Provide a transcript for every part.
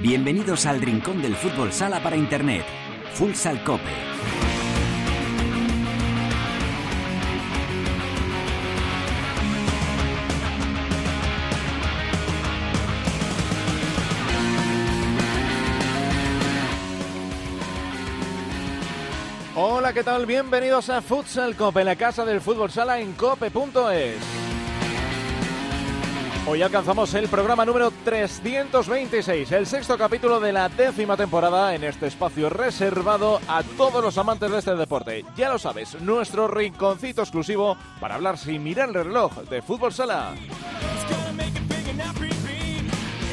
Bienvenidos al Rincón del Fútbol Sala para Internet. Futsal Cope. Hola, ¿qué tal? Bienvenidos a Futsal Cope, la casa del fútbol sala en cope.es. Hoy alcanzamos el programa número 326, el sexto capítulo de la décima temporada en este espacio reservado a todos los amantes de este deporte. Ya lo sabes, nuestro rinconcito exclusivo para hablar sin mirar el reloj de fútbol sala.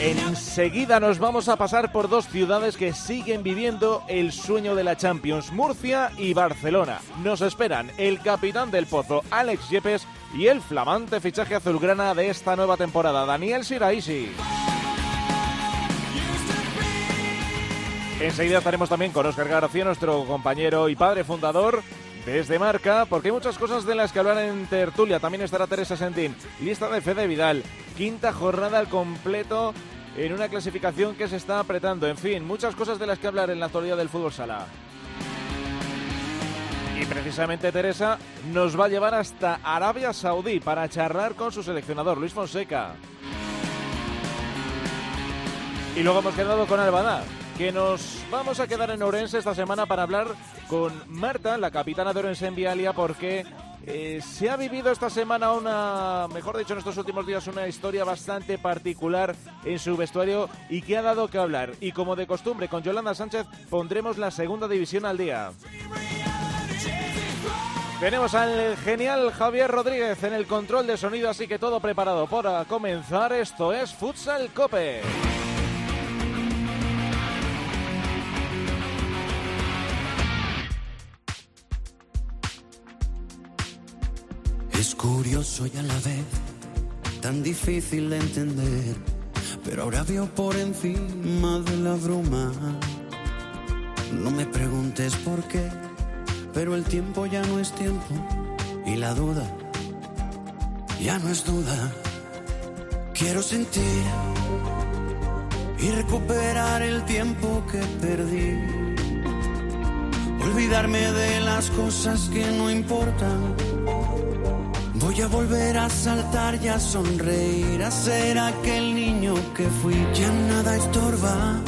Enseguida nos vamos a pasar por dos ciudades que siguen viviendo el sueño de la Champions, Murcia y Barcelona. Nos esperan el capitán del Pozo, Alex Yepes, y el flamante fichaje azulgrana de esta nueva temporada, Daniel Siraisi. Enseguida estaremos también con Oscar García, nuestro compañero y padre fundador desde Marca, porque hay muchas cosas de las que hablar en tertulia. También estará Teresa Sentín, lista de Fede Vidal, quinta jornada al completo en una clasificación que se está apretando. En fin, muchas cosas de las que hablar en la actualidad del fútbol sala. Y precisamente Teresa nos va a llevar hasta Arabia Saudí para charlar con su seleccionador, Luis Fonseca. Y luego hemos quedado con Albada, que nos vamos a quedar en Orense esta semana para hablar con Marta, la capitana de Orense en Vialia, porque eh, se ha vivido esta semana una, mejor dicho, en estos últimos días, una historia bastante particular en su vestuario y que ha dado que hablar. Y como de costumbre, con Yolanda Sánchez pondremos la segunda división al día. Tenemos al genial Javier Rodríguez en el control de sonido, así que todo preparado para comenzar. Esto es Futsal Cope. Es curioso y a la vez tan difícil de entender, pero ahora veo por encima de la bruma. No me preguntes por qué, pero el tiempo ya no es tiempo y la duda ya no es duda. Quiero sentir y recuperar el tiempo que perdí. Olvidarme de las cosas que no importan Voy a volver a saltar y a sonreír, a ser aquel niño que fui. Ya nada estorba.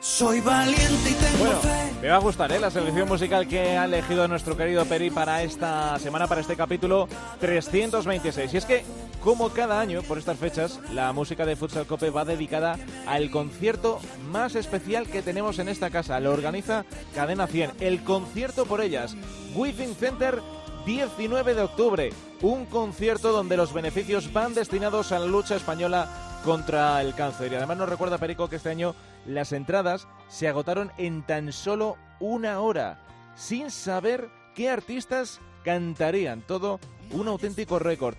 Soy valiente y tengo Bueno, fe. me va a gustar ¿eh? la selección musical que ha elegido nuestro querido Peri para esta semana, para este capítulo 326. Y es que, como cada año, por estas fechas, la música de Futsal Cope va dedicada al concierto más especial que tenemos en esta casa. Lo organiza Cadena 100, el concierto por ellas, Within Center 19 de octubre, un concierto donde los beneficios van destinados a la lucha española contra el cáncer. Y además nos recuerda Perico que este año las entradas se agotaron en tan solo una hora, sin saber qué artistas cantarían. Todo un auténtico récord.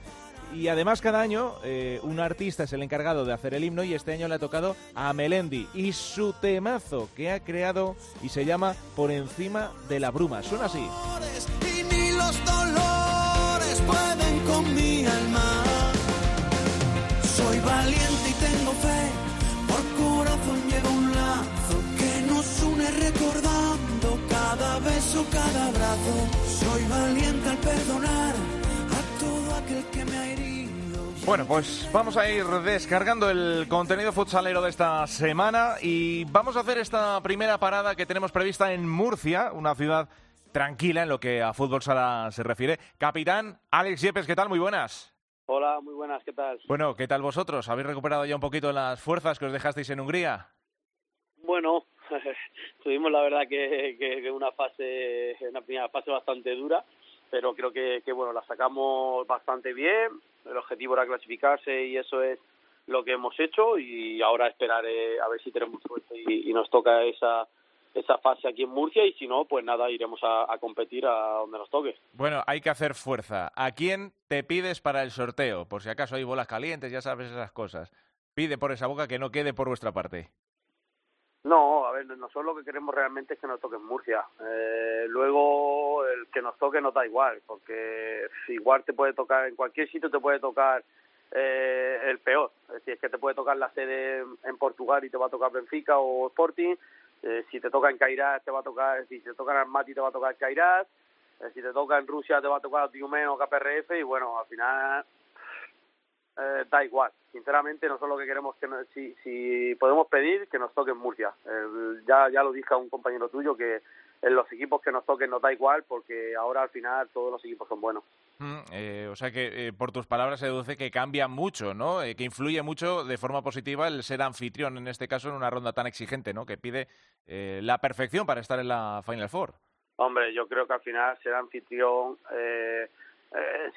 Y además cada año eh, un artista es el encargado de hacer el himno y este año le ha tocado a Melendi y su temazo que ha creado y se llama Por encima de la bruma. Suena así. Cada. Soy valiente al perdonar a todo aquel que me ha herido. Bueno, pues vamos a ir descargando el contenido futsalero de esta semana y vamos a hacer esta primera parada que tenemos prevista en Murcia, una ciudad tranquila en lo que a fútbol sala se refiere. Capitán Alex Yepes, ¿qué tal? Muy buenas. Hola, muy buenas, ¿qué tal? Bueno, ¿qué tal vosotros? ¿Habéis recuperado ya un poquito las fuerzas que os dejasteis en Hungría? Bueno, tuvimos la verdad que, que- que una fase, una primera fase bastante dura, pero creo que, que bueno, la sacamos bastante bien. El objetivo era clasificarse y eso es lo que hemos hecho y ahora esperar eh, a ver si tenemos suerte y, y nos toca esa esa fase aquí en Murcia y si no, pues nada, iremos a, a competir a donde nos toque. Bueno, hay que hacer fuerza. ¿A quién te pides para el sorteo? Por si acaso hay bolas calientes, ya sabes esas cosas. Pide por esa boca que no quede por vuestra parte. No, a ver, nosotros lo que queremos realmente es que nos toque en Murcia. Eh, luego, el que nos toque nos da igual, porque igual te puede tocar, en cualquier sitio te puede tocar eh, el peor. Es decir, es que te puede tocar la sede en Portugal y te va a tocar Benfica o Sporting. Eh, si te toca en Cairás, te va a tocar, si te toca en Armati, te va a tocar Cairás. Eh, si te toca en Rusia, te va a tocar Diume o KPRF. Y bueno, al final eh, da igual. Sinceramente, nosotros lo que queremos que si, si podemos pedir que nos toque en Murcia. ya, ya lo dije a un compañero tuyo que en los equipos que nos toquen nos da igual porque ahora al final todos los equipos son buenos. Mm, eh, o sea que eh, por tus palabras se deduce que cambia mucho, ¿no? Eh, que influye mucho de forma positiva el ser anfitrión, en este caso en una ronda tan exigente, ¿no? Que pide la perfección para estar en la Final Four. Hombre, yo creo que al final ser anfitrión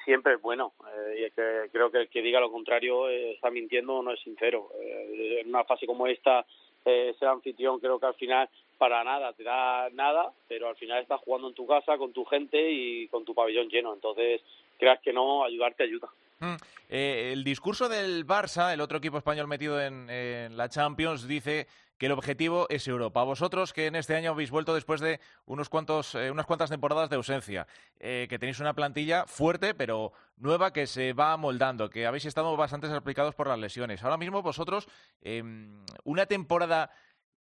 siempre es bueno. y es que creo que el que diga lo contrario está mintiendo o no es sincero. en una fase como esta, ser anfitrión creo que al final para nada te da nada, pero al final estás jugando en tu casa con tu gente y con tu pabellón lleno. Entonces, creas que no, ayudarte ayuda. Mm, eh, el discurso del Barça, el otro equipo español metido en, la Champions, dice que el objetivo es Europa. Vosotros que en este año habéis vuelto después de unos cuantos, eh, unas cuantas temporadas de ausencia, eh, que tenéis una plantilla fuerte pero nueva que se va moldando, que habéis estado bastante aplicados por las lesiones. Ahora mismo vosotros, em, una temporada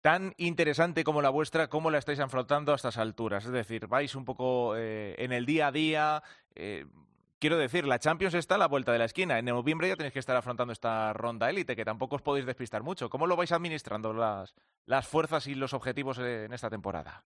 tan interesante como la vuestra, ¿cómo la estáis afrontando a estas alturas? Es decir, vais un poco eh, en el día a día. Quiero decir, la Champions está a la vuelta de la esquina. En noviembre ya tenéis que estar afrontando esta ronda élite, que tampoco os podéis despistar mucho. ¿Cómo lo vais administrando las, las fuerzas y los objetivos en esta temporada?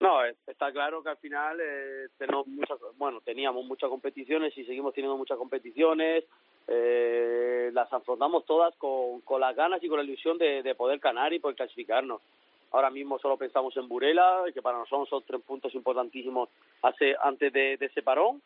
No, está claro que al final eh, tenemos muchas, bueno, teníamos muchas competiciones y seguimos teniendo muchas competiciones. Eh, las afrontamos todas con, con las ganas y con la ilusión de, de poder ganar y poder clasificarnos. Ahora mismo solo pensamos en Burela, que para nosotros son tres puntos importantísimos hace, antes de, de ese parón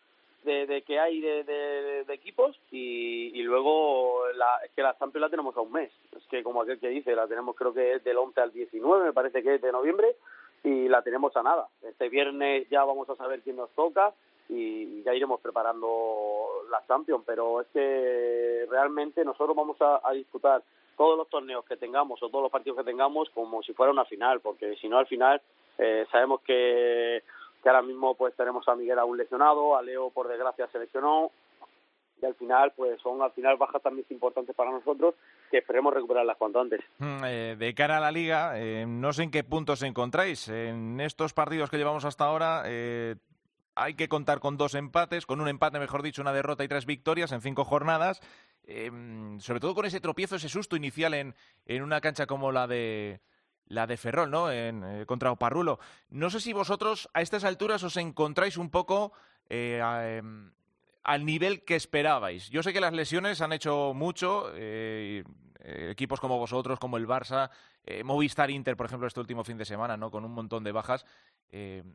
de, de que hay de, de, equipos y, y luego la, es que la Champions la tenemos a un mes. Es que como aquel que dice, la tenemos creo que es del 11 al 19, me parece que es de noviembre y la tenemos a nada. Este viernes ya vamos a saber quién nos toca y ya iremos preparando la Champions, pero es que realmente nosotros vamos a, disputar todos los torneos que tengamos o todos los partidos que tengamos como si fuera una final, porque si no al final eh, sabemos que, que ahora mismo pues tenemos a Miguel aún lesionado, a Leo por desgracia se lesionó, y al final pues son al final bajas también importantes para nosotros que esperemos recuperarlas cuanto antes. Mm, eh, de cara a la liga, eh, no sé en qué puntos encontráis. En estos partidos que llevamos hasta ahora, eh, hay que contar con dos empates, con un empate, mejor dicho, una derrota y tres victorias en cinco jornadas. sobre todo con ese tropiezo, ese susto inicial en, en una cancha como la de la de Ferrol, ¿no? En, contra Oparrulo. No sé si vosotros a estas alturas os encontráis un poco em, al nivel que esperabais. Yo sé que las lesiones han hecho mucho, eh, eh, equipos como vosotros, como el Barça, eh, Movistar Inter, por ejemplo, este último fin de semana, ¿no? con un montón de bajas,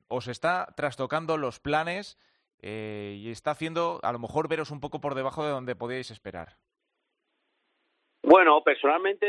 os está trastocando los planes y está haciendo a lo mejor veros un poco por debajo de donde podíais esperar. Bueno, personalmente,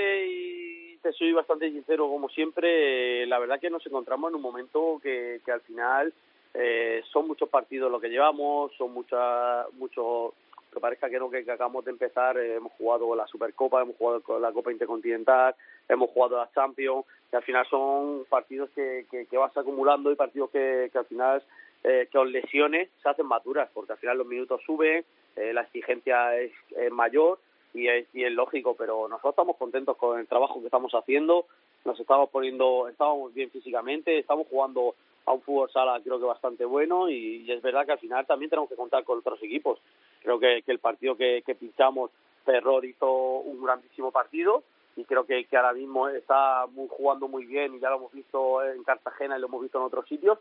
te soy bastante sincero como siempre, la verdad que nos encontramos en un momento que, que al final eh, son muchos partidos lo que llevamos, son muchas, muchos, que parezca que no, que, acabamos de empezar, eh, hemos jugado la Supercopa, hemos jugado la Copa Intercontinental, hemos jugado la Champions, y al final son partidos que, que, vas acumulando y partidos que, que al final, eh, que os lesiones se hacen maduras, porque al final los minutos suben, eh, la exigencia es, mayor, y es, y es lógico, pero nosotros estamos contentos con el trabajo que estamos haciendo, nos estamos poniendo, estamos bien físicamente, estamos jugando a un fútbol sala creo que bastante bueno y, es verdad que al final también tenemos que contar con otros equipos. Creo que, que el partido que, que pinchamos, Ferror hizo un grandísimo partido y creo que, que ahora mismo está muy, jugando muy bien y ya lo hemos visto en Cartagena y lo hemos visto en otros sitios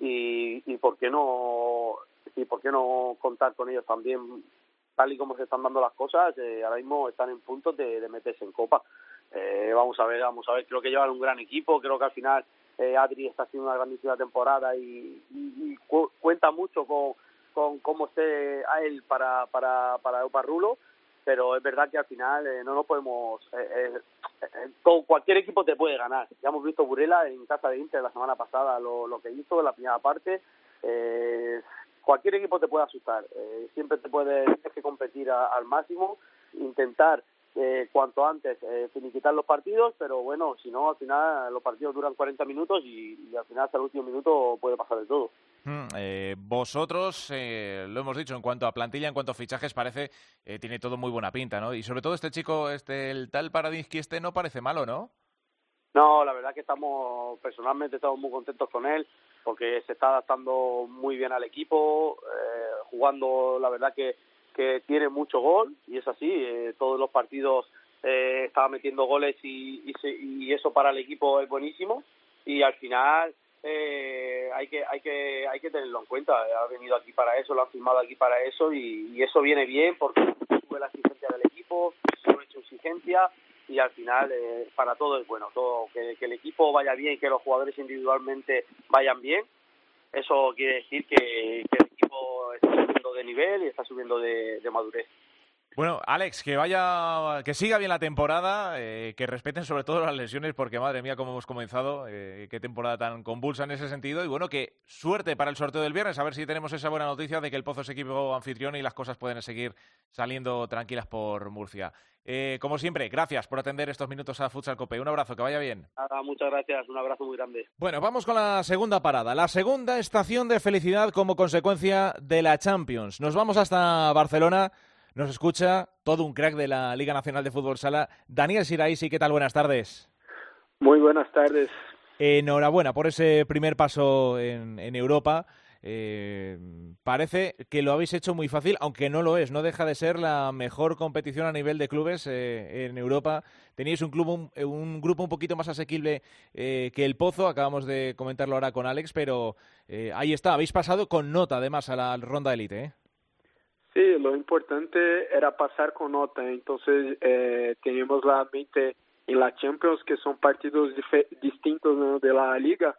y, y por qué no y por qué no contar con ellos también tal y como se están dando las cosas eh, ahora mismo están en puntos de, de meterse en copa eh, vamos a ver vamos a ver creo que llevan un gran equipo creo que al final eh, Adri está haciendo una grandísima temporada y, cuenta mucho con, con cómo esté a él para, para, para Rulo, pero es verdad que al final eh, no nos podemos... Eh, eh cualquier equipo te puede ganar. Ya hemos visto Burela en casa de Inter la semana pasada lo, lo que hizo en la primera parte. Cualquier equipo te puede asustar. siempre te puede tienes que competir al máximo, intentar eh, cuanto antes eh, finiquitar los partidos, pero bueno, si no, al final los partidos duran 40 minutos y, al final hasta el último minuto puede pasar de todo. Mm, eh, vosotros, eh, lo hemos dicho, en cuanto a plantilla, en cuanto a fichajes, parece, eh, tiene todo muy buena pinta, ¿no? Y sobre todo este chico, este el tal Paradinsky, este no parece malo, ¿no? No, la verdad que estamos, personalmente estamos muy contentos con él, porque se está adaptando muy bien al equipo, eh, jugando, la verdad que, que tiene mucho gol, y es así, eh, todos los partidos eh, estaba metiendo goles y, y, se, y eso para el equipo es buenísimo, y al final eh, hay que hay que hay que tenerlo en cuenta ha venido aquí para eso lo han firmado aquí para eso y, y eso viene bien porque sube la exigencia del equipo sube su exigencia y al final eh, para todo es bueno. Todo que, el equipo vaya bien que los jugadores individualmente vayan bien eso quiere decir que, que el equipo está subiendo de nivel y está subiendo de madurez bueno, Alex, que vaya, que siga bien la temporada, eh, que respeten sobre todo las lesiones, porque madre mía, cómo hemos comenzado, eh, qué temporada tan convulsa en ese sentido. Y bueno, que suerte para el sorteo del viernes, a ver si tenemos esa buena noticia de que el Pozo es equipo anfitrión y las cosas pueden seguir saliendo tranquilas por Murcia. Eh, como siempre, gracias por atender estos minutos a Futsal Cope. Un abrazo, que vaya bien. Muchas gracias, un abrazo muy grande. Bueno, vamos con la segunda parada, la segunda estación de felicidad como consecuencia de la Champions. Nos vamos hasta Barcelona nos escucha todo un crack de la Liga Nacional de Fútbol Sala, Daniel Siraisi. ¿Qué tal? Buenas tardes. Muy buenas tardes. Enhorabuena por ese primer paso en, en Europa. Eh, parece que lo habéis hecho muy fácil, aunque no lo es. No deja de ser la mejor competición a nivel de clubes eh, en Europa. Teníais un, club, un, un, grupo un poquito más asequible eh, que el Pozo. Acabamos de comentarlo ahora con Alex, pero eh, ahí está. Habéis pasado con nota, además, a la ronda élite. Sí, lo importante era pasar con nota. Entonces, eh, teníamos la mente en la Champions, que son partidos distintos de la liga.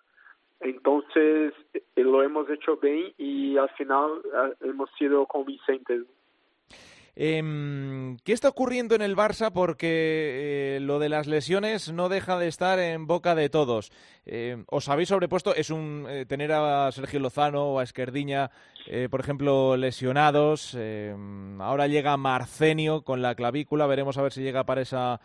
Entonces, eh, lo hemos hecho bien y al final eh, hemos sido convincentes. Eh, ¿Qué está ocurriendo en el Barça? Porque eh, lo de las lesiones no deja de estar en boca de todos. Eh, os habéis sobrepuesto, es un eh, tener a Sergio Lozano o a Esquerdiña, eh, por ejemplo, lesionados. ahora llega Marcenio con la clavícula, veremos a ver si llega para esa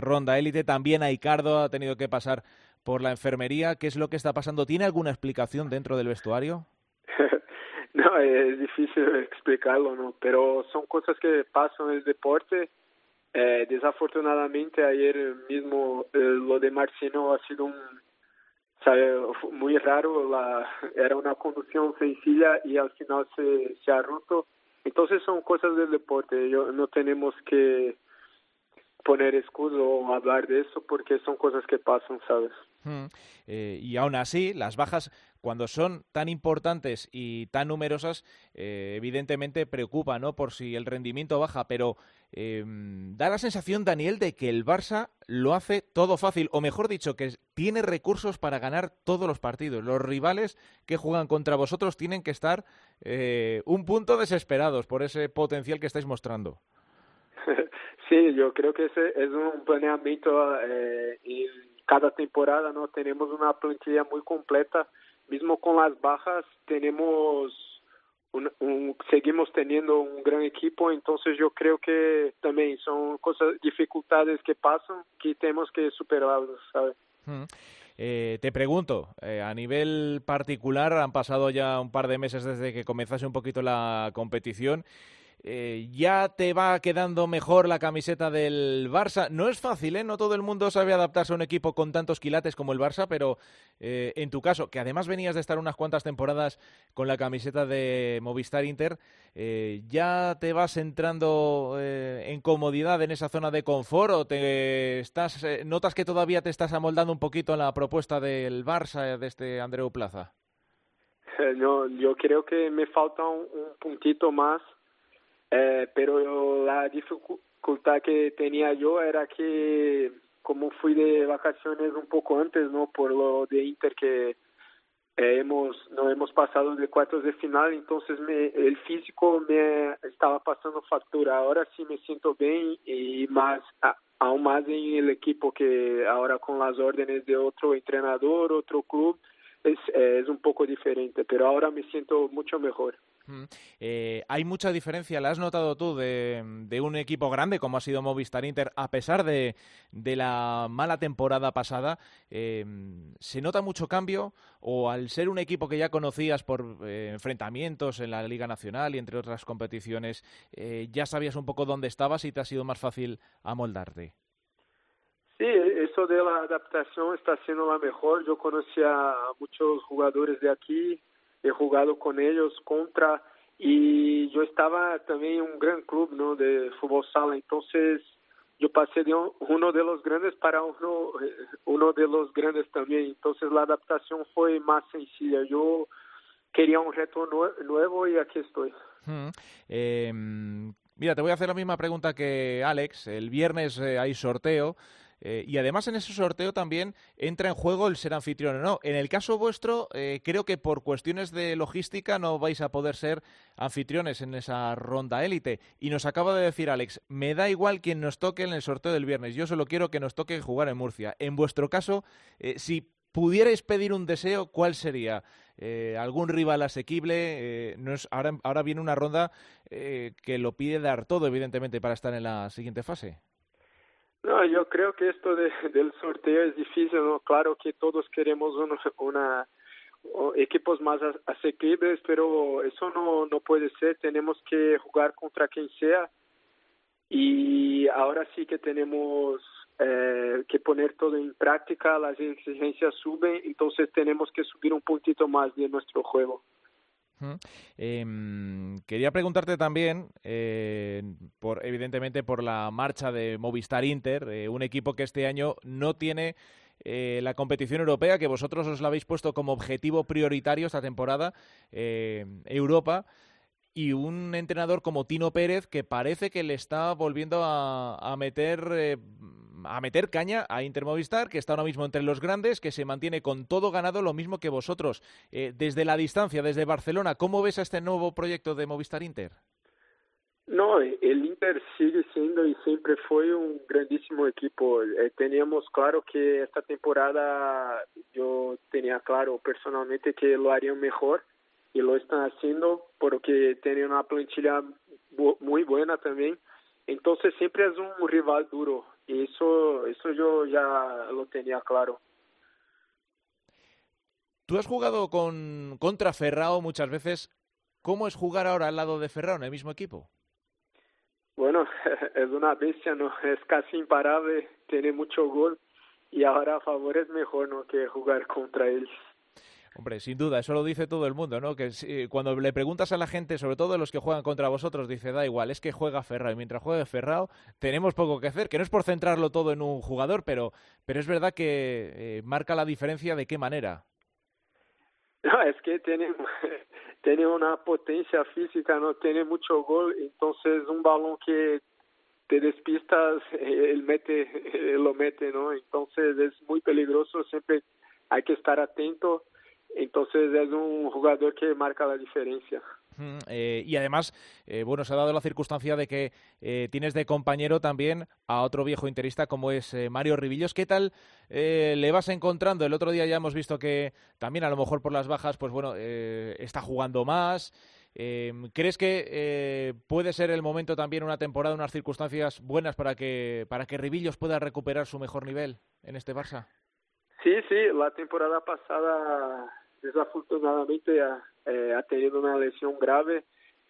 ronda élite. También Aicardo ha tenido que pasar por la enfermería. ¿Qué es lo que está pasando? ¿Tiene alguna explicación dentro del vestuario? No, es difícil explicarlo, ¿no? Pero son cosas que pasan en el deporte. Eh, desafortunadamente ayer mismo eh, lo de Marcino ha sido un, sabe, muy raro. La, era una conducción sencilla y al final se, se ha roto. Entonces son cosas del deporte. Yo, no tenemos que poner escudo o hablar de eso porque son cosas que pasan, ¿sabes? Hmm. Eh, y aún así, las bajas, cuando son tan importantes y tan numerosas, eh, evidentemente preocupa, ¿no? Por si el rendimiento baja, pero eh, da la sensación, Daniel, de que el Barça lo hace todo fácil, o mejor dicho, que tiene recursos para ganar todos los partidos. Los rivales que juegan contra vosotros tienen que estar eh, un punto desesperados por ese potencial que estáis mostrando. Sí, yo creo que ese es un planeamiento eh, en cada temporada, ¿no? Tenemos una plantilla muy completa, mismo con las bajas tenemos un, un, seguimos teniendo un gran equipo, entonces yo creo que también son cosas, dificultades que pasan que tenemos que superarlas, ¿sabes? Hmm. Eh, te pregunto, eh, a nivel particular, han pasado ya un par de meses desde que comenzase un poquito la competición. Eh, ya te va quedando mejor la camiseta del Barça. No es fácil, ¿eh? No todo el mundo sabe adaptarse a un equipo con tantos quilates como el Barça, pero eh, en tu caso, que además venías de estar unas cuantas temporadas con la camiseta de Movistar Inter, eh, ¿ya te vas entrando eh, en comodidad en esa zona de confort o te estás, notas que todavía te estás amoldando un poquito a la propuesta del Barça de este Andreu Plaza? No, yo creo que me falta un, un puntito más Eh, pero la dificultad que tenía yo era que como fui de vacaciones un poco antes, ¿no? Por lo de Inter que eh, hemos no hemos pasado de cuartos de final, entonces me, el físico me estaba pasando factura. Ahora sí me siento bien y más a, aún más en el equipo que ahora con las órdenes de otro entrenador, otro club, es, es un poco diferente, pero ahora me siento mucho mejor. Eh, hay mucha diferencia, ¿la has notado tú de, un equipo grande como ha sido Movistar Inter, a pesar de, la mala temporada pasada? Eh, ¿Se nota mucho cambio o al ser un equipo que ya conocías por eh, enfrentamientos en la Liga Nacional y entre otras competiciones, ya sabías un poco dónde estabas y te ha sido más fácil amoldarte? Sí, eso de la adaptación está siendo la mejor. Yo conocía a muchos jugadores de aquí, he jugado con ellos contra y yo estaba también en un gran club ¿no? de fútbol sala, entonces yo pasé de uno de los grandes para uno, eh, uno de los grandes también, entonces la adaptación fue más sencilla. Yo quería un reto nuevo y aquí estoy. Em, mira, te voy a hacer la misma pregunta que Alex. El viernes eh, hay sorteo. Eh, y además en ese sorteo también entra en juego el ser anfitrión o no. En el caso vuestro, eh, creo que por cuestiones de logística no vais a poder ser anfitriones en esa ronda élite. Y nos acaba de decir Alex, me da igual quien nos toque en el sorteo del viernes, yo solo quiero que nos toque jugar en Murcia. En vuestro caso, eh, si pudierais pedir un deseo, ¿cuál sería? ¿Algún rival asequible? no es, ahora, ahora viene una ronda que lo pide dar todo, evidentemente, para estar en la siguiente fase. No, yo creo que esto de, del sorteo es difícil, ¿no? Claro que todos queremos una, una equipos más asequibles, pero eso no, no puede ser, tenemos que jugar contra quien sea y ahora sí que tenemos eh, que poner todo en práctica, las exigencias suben, entonces tenemos que subir un puntito más de nuestro juego. Em, quería preguntarte también, eh, por, evidentemente por la marcha de Movistar Inter, eh, un equipo que este año no tiene eh, la competición europea, que vosotros os la habéis puesto como objetivo prioritario esta temporada, Europa y un entrenador como Tino Pérez que parece que le está volviendo a, meter a meter caña a Inter Movistar, que está ahora mismo entre los grandes, que se mantiene con todo ganado, lo mismo que vosotros. Eh, desde la distancia, desde Barcelona, ¿cómo ves a este nuevo proyecto de Movistar Inter? No, el Inter sigue siendo y siempre fue un grandísimo equipo. Eh, teníamos claro que esta temporada yo tenía claro personalmente que lo harían mejor y lo están haciendo porque tienen una plantilla muy buena también. Entonces siempre es un rival duro y eso, eso yo ya lo tenía claro. Tú has jugado con, contra Ferrao muchas veces. ¿Cómo es jugar ahora al lado de Ferrao en el mismo equipo? Bueno, es una bestia, ¿no? Es casi imparable, tiene mucho gol y ahora a favor es mejor, ¿no? Que jugar contra él. Hombre, sin duda, eso lo dice todo el mundo, ¿no? Que cuando le preguntas a la gente, sobre todo los que juegan contra vosotros, dice, da igual, es que juega Ferrao. Y mientras juegue Ferrao, tenemos poco que hacer, que no es por centrarlo todo en un jugador, pero, pero es verdad que eh, marca la diferencia de qué manera. No, es que tiene, tiene una potencia física, no tiene mucho gol, entonces un balón que te despistas, él mete, lo mete, ¿no? Entonces es muy peligroso, siempre hay que estar atento entonces es un jugador que marca la diferencia. Eh, y además, eh, bueno, se ha dado la circunstancia de que eh, tienes de compañero también a otro viejo interista como es Mario Ribillos. ¿Qué tal le vas encontrando? El otro día ya hemos visto que también a lo mejor por las bajas, pues bueno, está jugando más. ¿Crees que puede ser el momento también una temporada, unas circunstancias buenas para que para que Ribillos pueda recuperar su mejor nivel en este Barça? Sí, sí, la temporada pasada desafortunadamente ha, eh, ha tenido una lesión grave,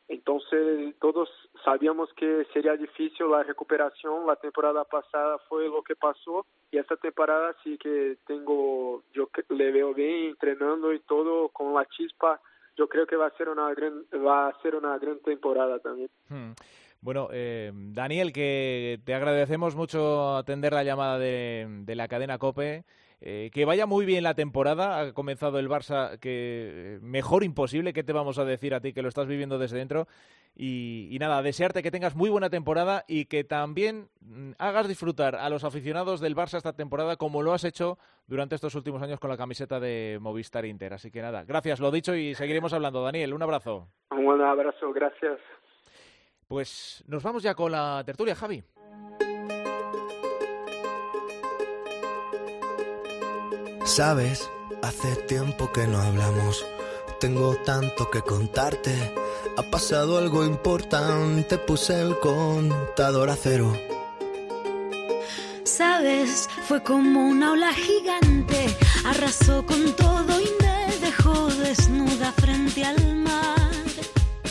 entonces todos sabíamos que sería difícil la recuperación, la temporada pasada fue lo que pasó y esta temporada sí que tengo, yo le veo bien entrenando y todo con la chispa, yo creo que va a ser una gran, va a ser una gran temporada también. Hmm. Bueno, eh, Daniel, que te agradecemos mucho atender la llamada de, de la cadena COPE. Eh, que vaya muy bien la temporada. Ha comenzado el Barça que eh, mejor imposible. ¿Qué te vamos a decir a ti que lo estás viviendo desde dentro? Y, nada, desearte que tengas muy buena temporada y que también mm, hagas disfrutar a los aficionados del Barça esta temporada como lo has hecho durante estos últimos años con la camiseta de Movistar Inter. Así que nada, gracias, lo dicho y seguiremos hablando. Daniel, un abrazo. Un buen abrazo, gracias. Pues nos vamos ya con la tertulia, Javi. Sabes, hace tiempo que no hablamos. Tengo tanto que contarte. Ha pasado algo importante, puse el contador a cero. Sabes, fue como una ola gigante, arrasó con todo y me dejó desnuda frente al mar.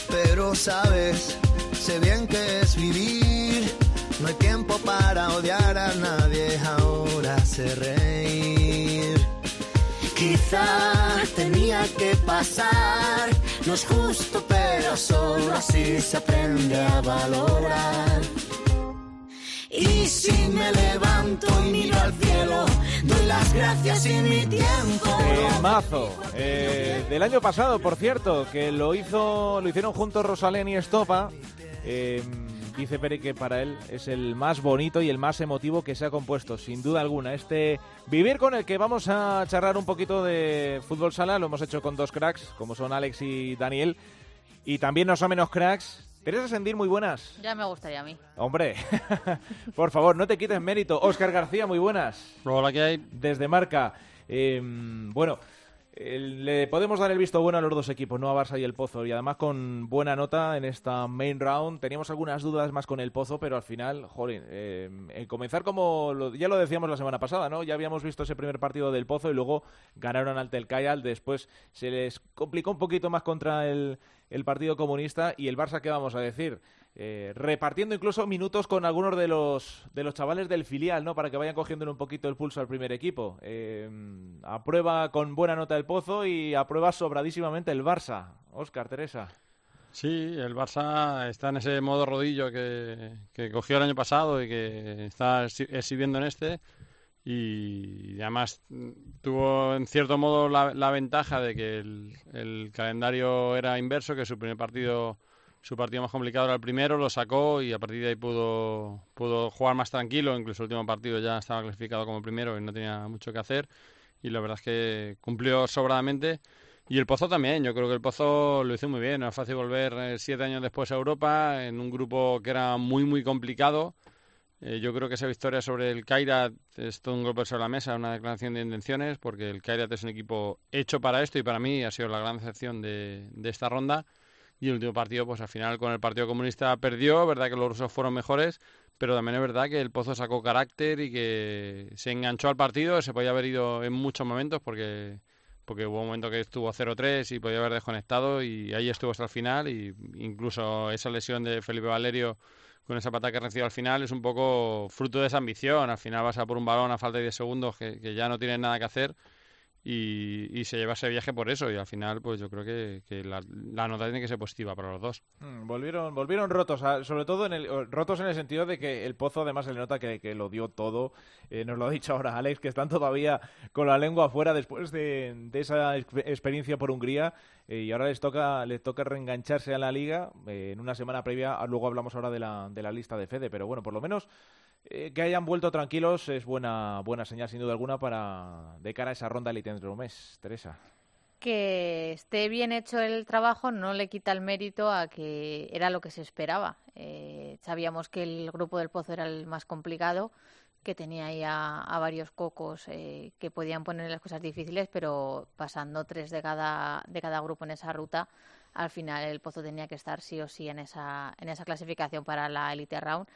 Pero sabes, sé bien que es vivir. No hay tiempo para odiar a nadie, ahora sé reír. Quizá tenía que pasar, no es justo, pero solo así se aprende a valorar. Y si me levanto y miro al cielo, doy las gracias y mi tiempo. El mazo eh, del año pasado, por cierto, que lo hizo, lo hicieron juntos Rosalén y Estopa. Eh, dice Peri que para él es el más bonito y el más emotivo que se ha compuesto, sin duda alguna. Este vivir con el que vamos a charlar un poquito de fútbol sala, lo hemos hecho con dos cracks, como son Alex y Daniel, y también no son menos cracks. Teresa Sendir, muy buenas. Ya me gustaría a mí. Hombre, por favor, no te quites mérito. Óscar García, muy buenas. Hola, ¿qué hay? Desde Marca. Eh, bueno, le podemos dar el visto bueno a los dos equipos, no a Barça y el Pozo, y además con buena nota en esta main round. Teníamos algunas dudas más con el Pozo, pero al final, jolín, eh, en comenzar como lo- ya lo decíamos la semana pasada, ¿no? Ya habíamos visto ese primer partido del Pozo y luego ganaron ante el Cayal. Después se les complicó un poquito más contra el, el Partido Comunista y el Barça, ¿qué vamos a decir? Eh, repartiendo incluso minutos con algunos de los de los chavales del filial, ¿no? Para que vayan cogiendo un poquito el pulso al primer equipo. Eh, aprueba con buena nota el Pozo y aprueba sobradísimamente el Barça. Óscar, Teresa. Sí, el Barça está en ese modo rodillo que, que cogió el año pasado y que está exhi- exhibiendo en este. Y además mm, tuvo en cierto modo la, ventaja de que el calendario era inverso, que su primer partido, su partido más complicado era el primero, lo sacó y a partir de ahí pudo, pudo jugar más tranquilo. Incluso el último partido ya estaba clasificado como primero y no tenía mucho que hacer. Y la verdad es que cumplió sobradamente. Y el Pozo también, yo creo que el Pozo lo hizo muy bien. Es fácil volver eh, siete años después a Europa en un grupo que era muy, muy complicado. Eh, yo creo que esa victoria sobre el Kairat es todo un golpe sobre la mesa, una declaración de intenciones, porque el Kairat es un equipo hecho para esto y para mí ha sido la gran decepción de, de esta ronda. Y el último partido, pues al final con el Partido Comunista perdió, verdad que los rusos fueron mejores, pero también es verdad que el Pozo sacó carácter y que se enganchó al partido, se podía haber ido en muchos momentos porque porque hubo un momento que estuvo 0-3 y podía haber desconectado y ahí estuvo hasta el final y incluso esa lesión de Felipe Valerio con esa pata que recibió al final es un poco fruto de esa ambición. Al final vas a por un balón a falta de 10 segundos que, que ya no tienes nada que hacer y, y se lleva ese viaje por eso y al final pues yo creo que, que la, nota tiene que ser positiva para los dos. Mm, volvieron, volvieron rotos, a- sobre todo en el, rotos en el sentido de que el Pozo además se le nota que, lo dio todo. Eh, nos lo ha dicho ahora Alex, que están todavía con la lengua afuera después de, esa exp- experiencia por Hungría eh, y ahora les toca, les toca reengancharse a la liga eh, en una semana previa. ah, Luego hablamos ahora de la, de la lista de Fede, pero bueno, por lo menos que hayan vuelto tranquilos es buena, buena señal sin duda alguna para de cara a esa ronda elite dentro de un mes. Teresa. Que esté bien hecho el trabajo no le quita el mérito a que era lo que se esperaba. Eh, sabíamos que el grupo del Pozo era el más complicado, que tenía ahí a, a varios cocos eh, que podían poner las cosas difíciles, pero pasando tres de cada, de cada grupo en esa ruta, al final el Pozo tenía que estar sí o sí en esa, en esa clasificación para la Elite Round.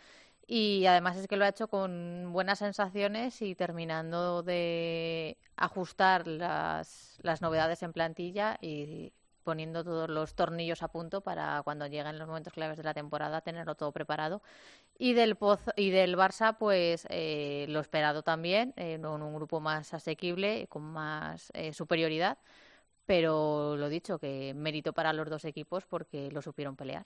Y además es que lo ha hecho con buenas sensaciones y terminando de ajustar las, las novedades en plantilla y poniendo todos los tornillos a punto para cuando lleguen los momentos claves de la temporada tenerlo todo preparado. Y del Pozo, y del Barça, pues eh, lo esperado también, eh, con un grupo más asequible, con más eh, superioridad. Pero lo dicho, que mérito para los dos equipos porque lo supieron pelear.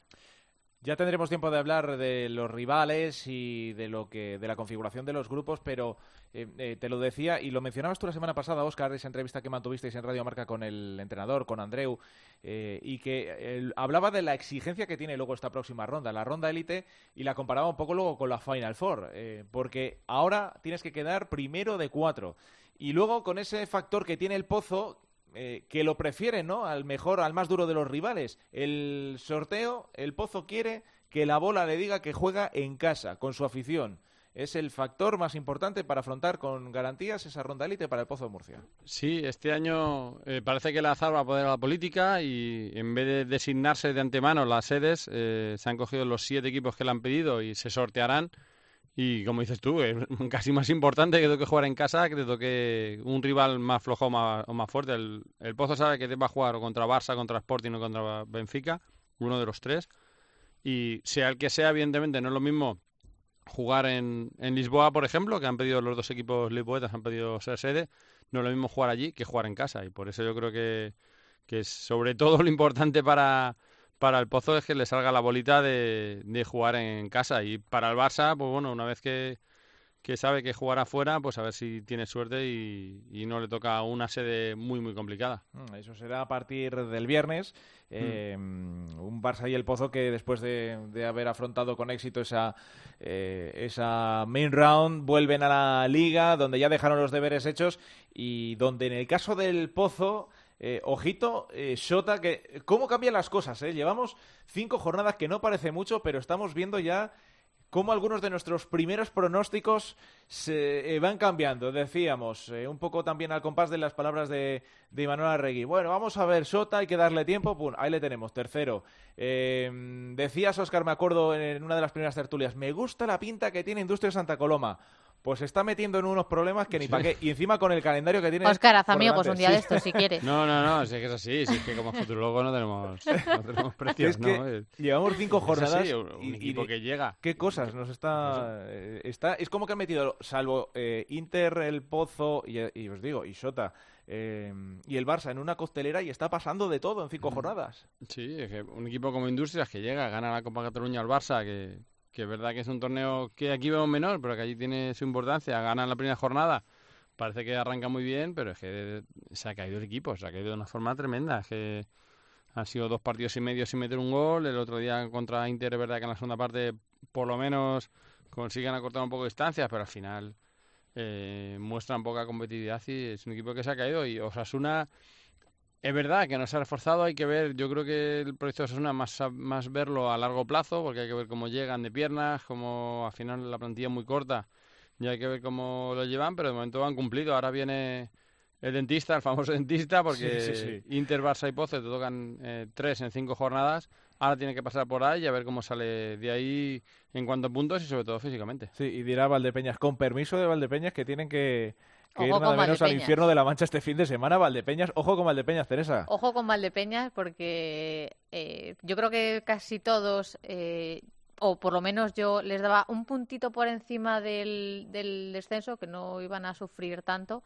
Ya tendremos tiempo de hablar de los rivales y de lo que de la configuración de los grupos, pero eh, eh, te lo decía y lo mencionabas tú la semana pasada, Oscar, esa entrevista que mantuvisteis en Radio Marca con el entrenador, con Andreu, eh, y que hablaba de la exigencia que tiene luego esta próxima ronda, la ronda élite, y la comparaba un poco luego con la Final Four, porque ahora tienes que quedar primero de cuatro. Y luego con ese factor que tiene el pozo, eh, que lo prefiere, ¿no? Al mejor, al más duro de los rivales. El sorteo, el Pozo quiere que la bola le diga que juega en casa, con su afición. es el factor más importante para afrontar con garantías esa ronda élite para el Pozo de Murcia. Sí, este año eh, parece que el azar va a poder a la política y en vez de designarse de antemano las sedes, eh, se han cogido los siete equipos que le han pedido y se sortearán. Y como dices tú, es casi más importante que toque jugar en casa que te toque un rival más flojo o más, fuerte. El, el, Pozo sabe que te va a jugar contra Barça, contra Sporting o contra Benfica, uno de los tres. Y sea el que sea, evidentemente, no es lo mismo jugar en, en Lisboa, por ejemplo, que han pedido los dos equipos lisboetas, han pedido ser sede, no es lo mismo jugar allí que jugar en casa. Y por eso yo creo que, que sobre todo lo importante para, para el Pozo es que le salga la bolita de, de jugar en casa. Y para el Barça, pues bueno, una vez que, que sabe que jugará fuera, pues a ver si tiene suerte y, no le toca una sede muy, muy complicada. Mm, eso será a partir del viernes. Eh, mm. Un Barça y el Pozo que después de, haber afrontado con éxito esa, eh, esa main round vuelven a la liga donde ya dejaron los deberes hechos y donde en el caso del Pozo... Eh, ojito, eh, Shota, que cómo cambian las cosas. Eh? Llevamos cinco jornadas que no parece mucho, pero estamos viendo ya cómo algunos de nuestros primeros pronósticos se eh, van cambiando. Decíamos, eh, un poco también al compás de las palabras de, de Imanol Arregui. Bueno, vamos a ver, Sota, hay que darle tiempo. Pum, ahí le tenemos, tercero. Eh, decías, Oscar, me acuerdo en una de las primeras tertulias, me gusta la pinta que tiene Industria Santa Coloma pues se está metiendo en unos problemas que ni para qué. Y encima con el calendario que tiene. Oscar, haz amigos un día de esto si quieres. No, no, no, es que es así. Si es que como futurologo no tenemos, no tenemos precios. Es que llevamos cinco jornadas. un equipo que llega. ¿Qué cosas nos está, eh, está. Es como que han metido, salvo eh, Inter, el Pozo y, os digo, y Sota. Eh, y el Barça en una costelera y está pasando de todo en cinco jornadas. Sí, es que un equipo como Industrias que llega, gana la Copa Cataluña al Barça, que, que es verdad que es un torneo que aquí vemos menor, pero que allí tiene su importancia. Gana la primera jornada, parece que arranca muy bien, pero es que se ha caído el equipo, se ha caído de una forma tremenda. Es que han sido dos partidos y medio sin meter un gol. El otro día contra Inter, es verdad que en la segunda parte por lo menos consiguen acortar un poco de distancias, pero al final eh, muestran poca competitividad y es un equipo que se ha caído. Y Osasuna es verdad que no se ha reforzado, hay que ver, yo creo que el proyecto de Osasuna más, más verlo a largo plazo, porque hay que ver cómo llegan de piernas, cómo al final la plantilla es muy corta, y hay que ver cómo lo llevan, pero de momento han cumplido. Ahora viene el dentista, el famoso dentista, porque Inter, Barça y Pozo te tocan eh, tres en cinco jornadas. Ahora tiene que pasar por ahí y a ver cómo sale de ahí en cuanto a puntos y sobre todo físicamente. Sí, y dirá Valdepeñas, con permiso de Valdepeñas, que tienen que que ir nada menos al infierno de la Mancha este fin de semana, Valdepeñas. Ojo con Valdepeñas, Teresa. Ojo con Valdepeñas porque eh, yo creo que casi todos, eh, o por lo menos yo les daba un puntito por encima del, del descenso, que no iban a sufrir tanto,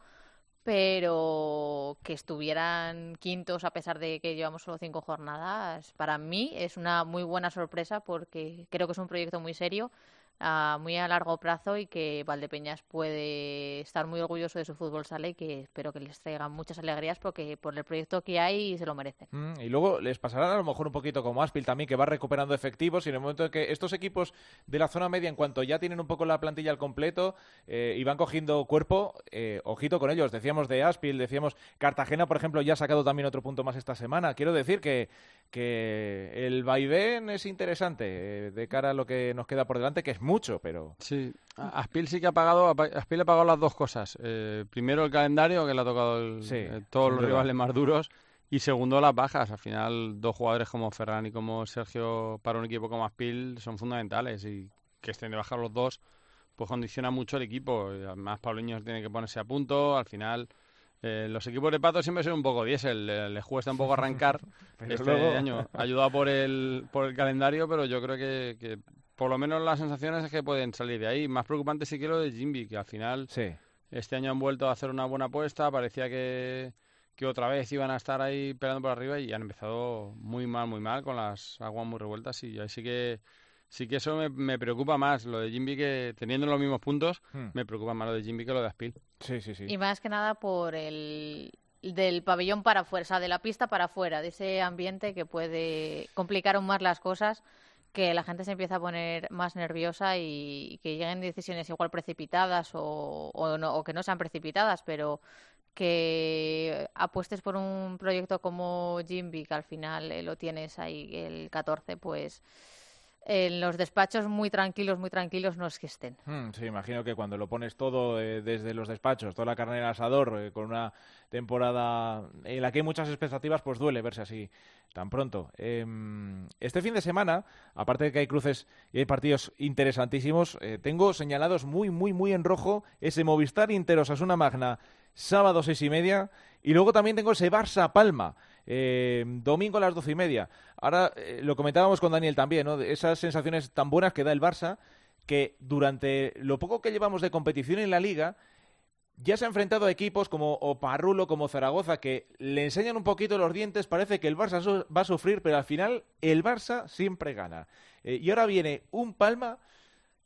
pero que estuvieran quintos a pesar de que llevamos solo cinco jornadas, para mí es una muy buena sorpresa porque creo que es un proyecto muy serio a muy a largo plazo y que Valdepeñas puede estar muy orgulloso de su fútbol sale y que espero que les traiga muchas alegrías porque por el proyecto que hay se lo merecen. Mm, y luego les pasará a lo mejor un poquito como Aspil también que va recuperando efectivos y en el momento en que estos equipos de la zona media en cuanto ya tienen un poco la plantilla al completo eh, y van cogiendo cuerpo, eh, ojito con ellos. Decíamos de Aspil, decíamos Cartagena por ejemplo ya ha sacado también otro punto más esta semana. Quiero decir que, que el vaivén es interesante eh, de cara a lo que nos queda por delante que es mucho, pero... Sí, Aspil sí que ha pagado, Aspil ha pagado las dos cosas. Eh, primero el calendario, que le ha tocado eh, todos los rivales más duros, y segundo las bajas. Al final, dos jugadores como Ferran y como Sergio para un equipo como Aspil son fundamentales, y que estén de bajar los dos, pues condiciona mucho el equipo. Además, Paulinho tiene que ponerse a punto, al final... Eh, los equipos de pato siempre son un poco diésel, les le cuesta un poco arrancar este año, ayudado por el, por el calendario, pero yo creo que, que por lo menos las sensaciones es que pueden salir de ahí. Más preocupante sí que lo de Jimby, que al final este año han vuelto a hacer una buena apuesta, parecía que, que otra vez iban a estar ahí peleando por arriba y han empezado muy mal, muy mal, con las aguas muy revueltas y ahí sí que sí que eso me, preocupa más, lo de Jimby que teniendo los mismos puntos, hmm. me preocupa más lo de Jimby que lo de Aspil. Sí, sí, sí. Y más que nada por el del pabellón para afuera, o sea, de la pista para afuera, de ese ambiente que puede complicar aún más las cosas que la gente se empieza a poner más nerviosa y, que lleguen decisiones igual precipitadas o, o, que no sean precipitadas, pero que apuestes por un proyecto como Jimby, que al final eh, lo tienes ahí el 14, pues en los despachos muy tranquilos, muy tranquilos no es que estén. Hmm, sí, imagino que cuando lo pones todo eh, desde los despachos, toda la carne en asador, eh, con una temporada en la que hay muchas expectativas, pues duele verse así tan pronto. Em, este fin de semana, aparte de que hay cruces y hay partidos interesantísimos, eh, tengo señalados muy, muy, muy en rojo ese Movistar Inter una Magna, sábado seis y media, y luego también tengo ese Barça Palma. Eh, domingo a las doce y media. Ahora eh, lo comentábamos con Daniel también, ¿no? Esas sensaciones tan buenas que da el Barça, que durante lo poco que llevamos de competición en la liga, ya se ha enfrentado a equipos como Oparrulo, como Zaragoza, que le enseñan un poquito los dientes, parece que el Barça va a sufrir, pero al final el Barça siempre gana. Eh, y ahora viene un Palma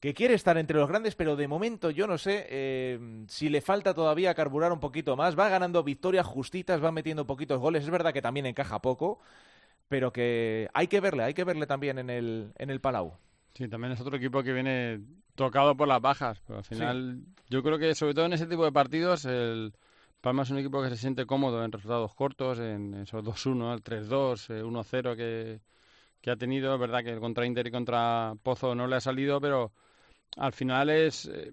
que quiere estar entre los grandes, pero de momento yo no sé eh, si le falta todavía carburar un poquito más. Va ganando victorias justitas, va metiendo poquitos goles. Es verdad que también encaja poco, pero que hay que verle, hay que verle también en el, en el Palau. Sí, también es otro equipo que viene tocado por las bajas, pero al final yo creo que sobre todo en ese tipo de partidos el Palma es un equipo que se siente cómodo en resultados cortos, en esos 2-1, el 3-2, 1-0 eh, que, que ha tenido. Es verdad que contra Inter y contra Pozo no le ha salido, pero al final es, eh,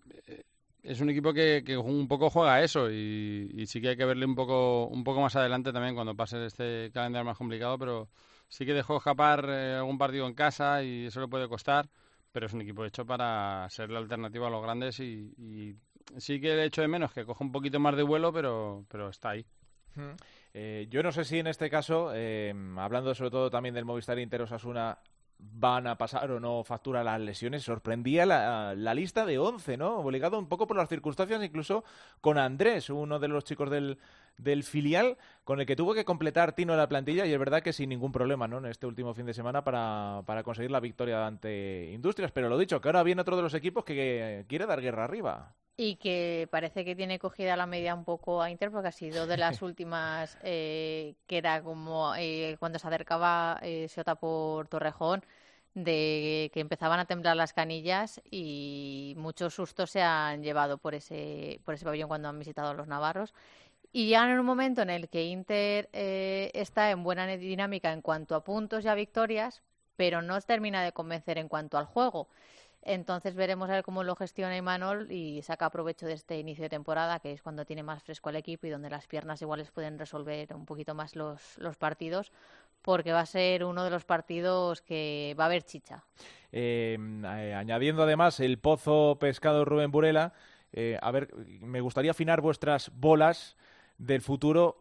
es un equipo que, un poco juega eso y, sí que hay que verle un poco, un poco más adelante también cuando pase este calendario más complicado, pero sí que dejó escapar eh, algún partido en casa y eso le puede costar, pero es un equipo hecho para ser la alternativa a los grandes y, sí que he hecho de menos que coja un poquito más de vuelo, pero, pero está ahí. Eh, yo no sé si en este caso, hablando sobre todo también del Movistar Inter Osasuna, van a pasar o no factura las lesiones. Sorprendía la, lista de 11, ¿no? Obligado un poco por las circunstancias, incluso con Andrés, uno de los chicos del, del filial, con el que tuvo que completar Tino la plantilla y es verdad que sin ningún problema, ¿no? En este último fin de semana para, para conseguir la victoria ante Industrias. Pero lo dicho, que ahora viene otro de los equipos que quiere dar guerra arriba. Y que parece que tiene cogida la media un poco a Inter porque ha sido de las últimas eh, que era como eh, cuando se acercaba eh, Sota por Torrejón de que empezaban a temblar las canillas y muchos sustos se han llevado por ese, por ese pabellón cuando han visitado a los navarros. Y ya en un momento en el que Inter está en buena dinámica en cuanto a puntos y a victorias, pero no termina de convencer en cuanto al juego. Entonces veremos a ver cómo lo gestiona Imanol y saca provecho de este inicio de temporada, que es cuando tiene más fresco al equipo y donde las piernas iguales pueden resolver un poquito más los, los partidos, porque va a ser uno de los partidos que va a haber chicha. Em, eh, añadiendo además el pozo pescado Rubén Burela, eh, a ver, me gustaría afinar vuestras bolas del futuro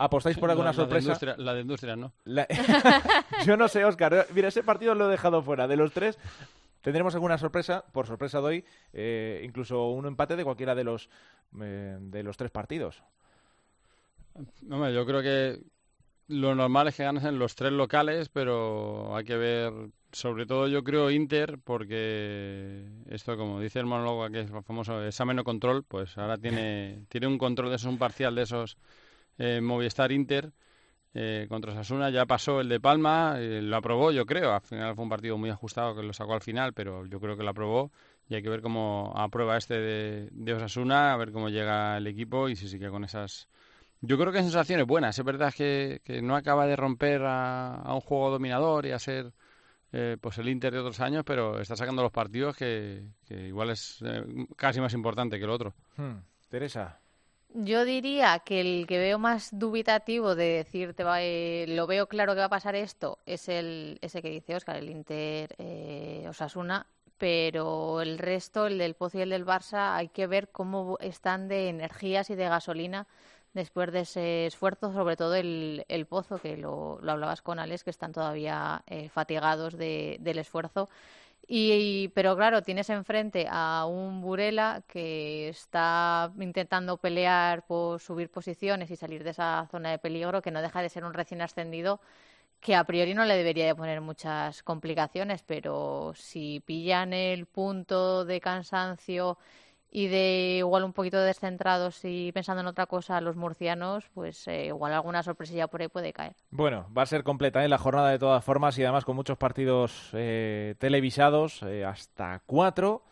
¿Apostáis por alguna sorpresa? la de industria, ¿no? Yo no sé, Oscar. Mira, ese partido lo he dejado fuera. De los tres, Tendremos alguna sorpresa, por sorpresa doy, eh, incluso un empate de cualquiera de los, eh, de los tres partidos. No, yo creo que lo normal es que ganen los tres locales, pero hay que ver, sobre todo yo creo Inter, porque esto, como dice el monólogo que es famoso examen o control, pues ahora tiene, tiene un control de esos, un parcial de esos eh, Movistar Inter eh, contra Sasuna ya pasó el de Palma, eh, lo aprobó yo creo, al final fue un partido muy ajustado que lo sacó al final, pero yo creo que lo aprobó. Y hay que ver cómo aprueba este de, Osasuna, a ver cómo llega el equipo y si sigue con esas... Yo creo que sensaciones buenas, es verdad que, que no acaba de romper a, un juego dominador y a ser eh, pues el Inter de otros años, pero está sacando los partidos que, igual es casi más importante que el otro. Hmm. Teresa. Yo diría que el que veo más dubitativo de decirte eh, lo veo claro que va a pasar esto es el ese que dice Oscar, el Inter eh, Osasuna, pero el resto, el del Pozo y el del Barça, hay que ver cómo están de energías y de gasolina después de ese esfuerzo, sobre todo el, el Pozo, que lo, lo hablabas con Alex, que están todavía eh, fatigados de, del esfuerzo. Y, pero claro, tienes enfrente a un Burela que está intentando pelear por subir posiciones y salir de esa zona de peligro, que no deja de ser un recién ascendido que a priori no le debería de poner muchas complicaciones, pero si pillan el punto de cansancio y de igual un poquito descentrados y pensando en otra cosa los murcianos, pues eh, igual alguna sorpresilla por ahí puede caer. Bueno, va a ser completa ¿eh? la jornada de todas formas y además con muchos partidos eh, televisados, hasta cuatro.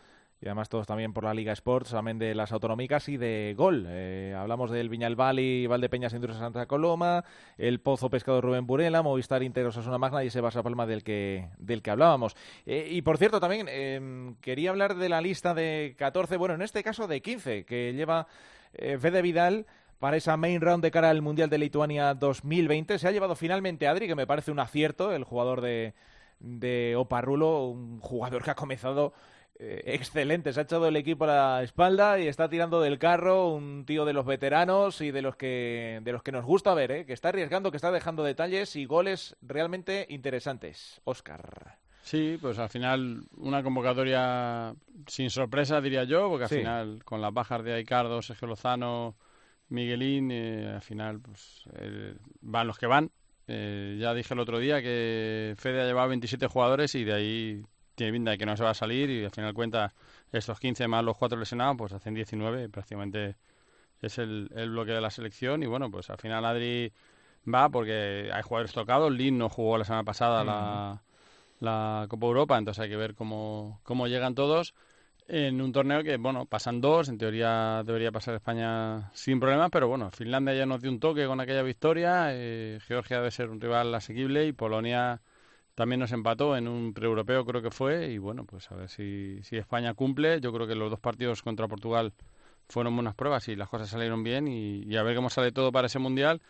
Y además todos también por la Liga Sports, también de las autonómicas y de Gol. Eh, hablamos del Viñalbal y Valdepeñas Industria Santa Coloma, el Pozo Pescado Rubén Burela, Movistar Inter Osasuna Magna y ese Barça Palma del que, del que hablábamos. Eh, y por cierto, también em, quería hablar de la lista de 14, bueno, en este caso de 15, que lleva eh, Fede Vidal para esa main round de cara al Mundial de Lituania 2020. Se ha llevado finalmente Adri, que me parece un acierto, el jugador de, de Oparrulo, un jugador que ha comenzado eh, excelente. Se ha echado el equipo a la espalda y está tirando del carro un tío de los veteranos y de los que, de los que nos gusta ver, ¿eh? que está arriesgando, que está dejando detalles y goles realmente interesantes. Oscar. Sí, pues al final una convocatoria sin sorpresa, diría yo, porque al final con las bajas de Aicardo, Sergio Lozano, Miguelín, eh, al final pues van los que van. ya dije el otro día que Fede ha llevado 27 jugadores y de ahí tiene pinta de que no se va a salir y al final cuenta estos 15 más los 4 lesionados, pues hacen 19, prácticamente es el, el bloque de la selección. Y bueno, pues al final Adri va porque hay jugadores tocados, Lin no jugó la semana pasada la, la Copa Europa, entonces hay que ver cómo, cómo llegan todos. En un torneo que, bueno, pasan dos, en teoría debería pasar España sin problemas, pero bueno, Finlandia ya nos dio un toque con aquella victoria, eh, Georgia debe ser un rival asequible y Polonia también nos empató en un pre-europeo, creo que fue, y bueno, pues a ver si, si España cumple. Yo creo que los dos partidos contra Portugal fueron buenas pruebas y las cosas salieron bien y, a ver cómo sale todo para ese mundial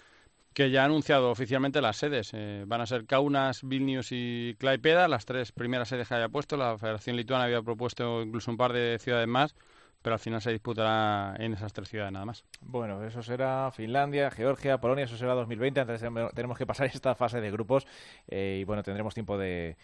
que ya ha anunciado oficialmente las sedes. Eh, van a ser Kaunas, Vilnius y Klaipeda, las tres primeras sedes que haya puesto. La Federación Lituana había propuesto incluso un par de ciudades más pero al final se disputará en esas tres ciudades nada más. Bueno, eso será Finlandia, Georgia, Polonia, eso será 2020. Antes tenemos que pasar esta fase de grupos eh, y bueno, tendremos tiempo de,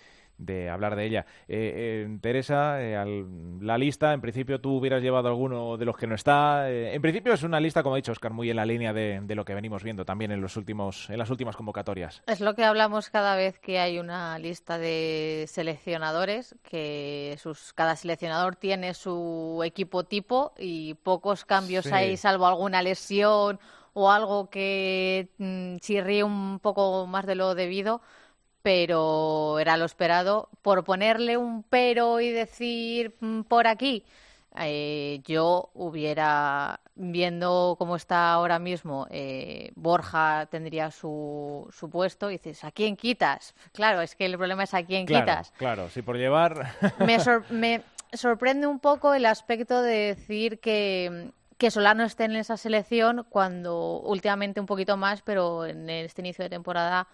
de hablar de ella. Eh, eh, Teresa, eh, la lista, en principio tú hubieras llevado alguno de los que no está. en principio es una lista, como ha dicho Oscar, muy en la línea de, lo que venimos viendo también en los últimos, en las últimas convocatorias. Es lo que hablamos cada vez que hay una lista de seleccionadores, que sus, cada seleccionador tiene su equipo tipo y pocos cambios hay, salvo alguna lesión o algo que mm, chirríe un poco más de lo debido pero era lo esperado. Por ponerle un pero y decir mm, por aquí, eh, yo hubiera, viendo cómo está ahora mismo, eh, Borja tendría su, su, puesto y dices, ¿a quién quitas? Claro, es que el problema es a quién quitas. Claro, sí, por llevar. me, me sorprende un poco el aspecto de decir que que Solano esté en esa selección cuando últimamente un poquito más, pero en este inicio de temporada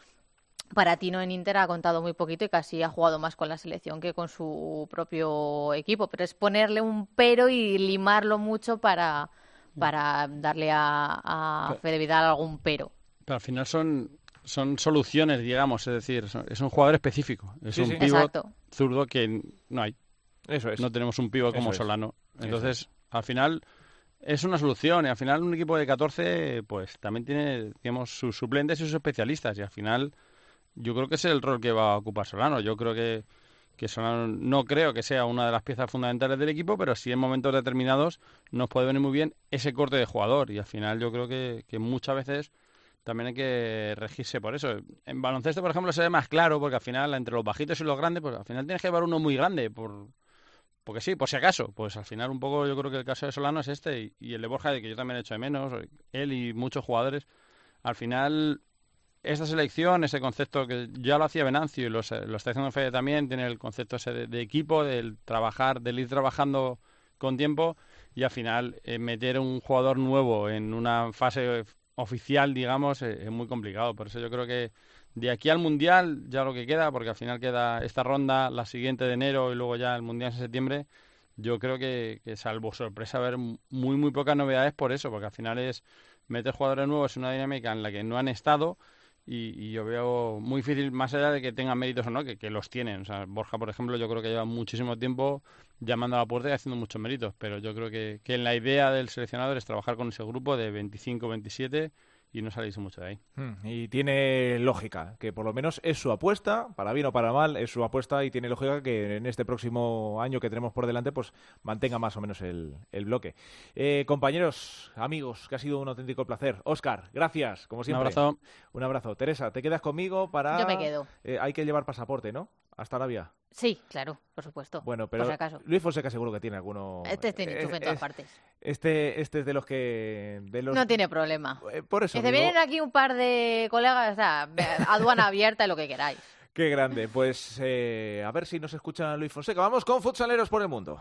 para Tino en Inter ha contado muy poquito y casi ha jugado más con la selección que con su propio equipo, pero es ponerle un pero y limarlo mucho para, para darle a, a Fede Vidal algún pero. Pero al final son, son soluciones, digamos, es decir, es un jugador específico, es un pivot zurdo que no hay. Eso es. No tenemos un pivot como Solano. Entonces, al final es una solución y al final un equipo de 14 pues también tiene digamos sus suplentes y sus especialistas y al final yo creo que es el rol que va a ocupar Solano. Yo creo que, que Solano no creo que sea una de las piezas fundamentales del equipo, pero sí en momentos determinados nos puede venir muy bien ese corte de jugador. Y al final yo creo que, que muchas veces también hay que regirse por eso. En baloncesto, por ejemplo, se ve más claro, porque al final, entre los bajitos y los grandes, pues al final tienes que llevar uno muy grande, por porque sí, por si acaso. Pues al final un poco yo creo que el caso de Solano es este, y, y el de Borja, de que yo también he hecho de menos, él y muchos jugadores, al final esta selección, ese concepto que ya lo hacía Venancio y lo, está haciendo Fede también, tiene el concepto ese de, equipo, del trabajar, del ir trabajando con tiempo y al final eh, meter un jugador nuevo en una fase oficial, digamos, eh, es muy complicado. Por eso yo creo que de aquí al Mundial, ya lo que queda, porque al final queda esta ronda, la siguiente de enero y luego ya el Mundial en septiembre, yo creo que, salvo sorpresa, haber muy, muy pocas novedades por eso, porque al final es meter jugadores nuevos en una dinámica en la que no han estado y, yo veo muy difícil, más allá de que tengan méritos o no, que, que, los tienen. O sea, Borja, por ejemplo, yo creo que lleva muchísimo tiempo llamando a la puerta y haciendo muchos méritos, pero yo creo que, que la idea del seleccionador es trabajar con ese grupo de 25, 27 y no salirse mucho de ahí. Hmm, y tiene lógica, que por lo menos es su apuesta, para bien o para mal, es su apuesta y tiene lógica que en este próximo año que tenemos por delante, pues mantenga más o menos el, el bloque. Eh, compañeros, amigos, que ha sido un auténtico placer. Oscar, gracias, como siempre. Un abrazo. Un abrazo. Teresa, ¿te quedas conmigo para...? Yo me quedo. Eh, hay que llevar pasaporte, ¿no? Hasta Arabia. Sí, claro, por supuesto. Bueno, pero por si acaso. Luis Fonseca seguro que tiene alguno. Este tiene enchufe en eh, todas partes. Este, este es de los que. De los... No tiene problema. Eh, por eso. Que se vienen aquí un par de colegas, o sea, aduana abierta y lo que queráis. Qué grande. Pues eh, a ver si nos escucha Luis Fonseca. Vamos con Futsaleros por el Mundo.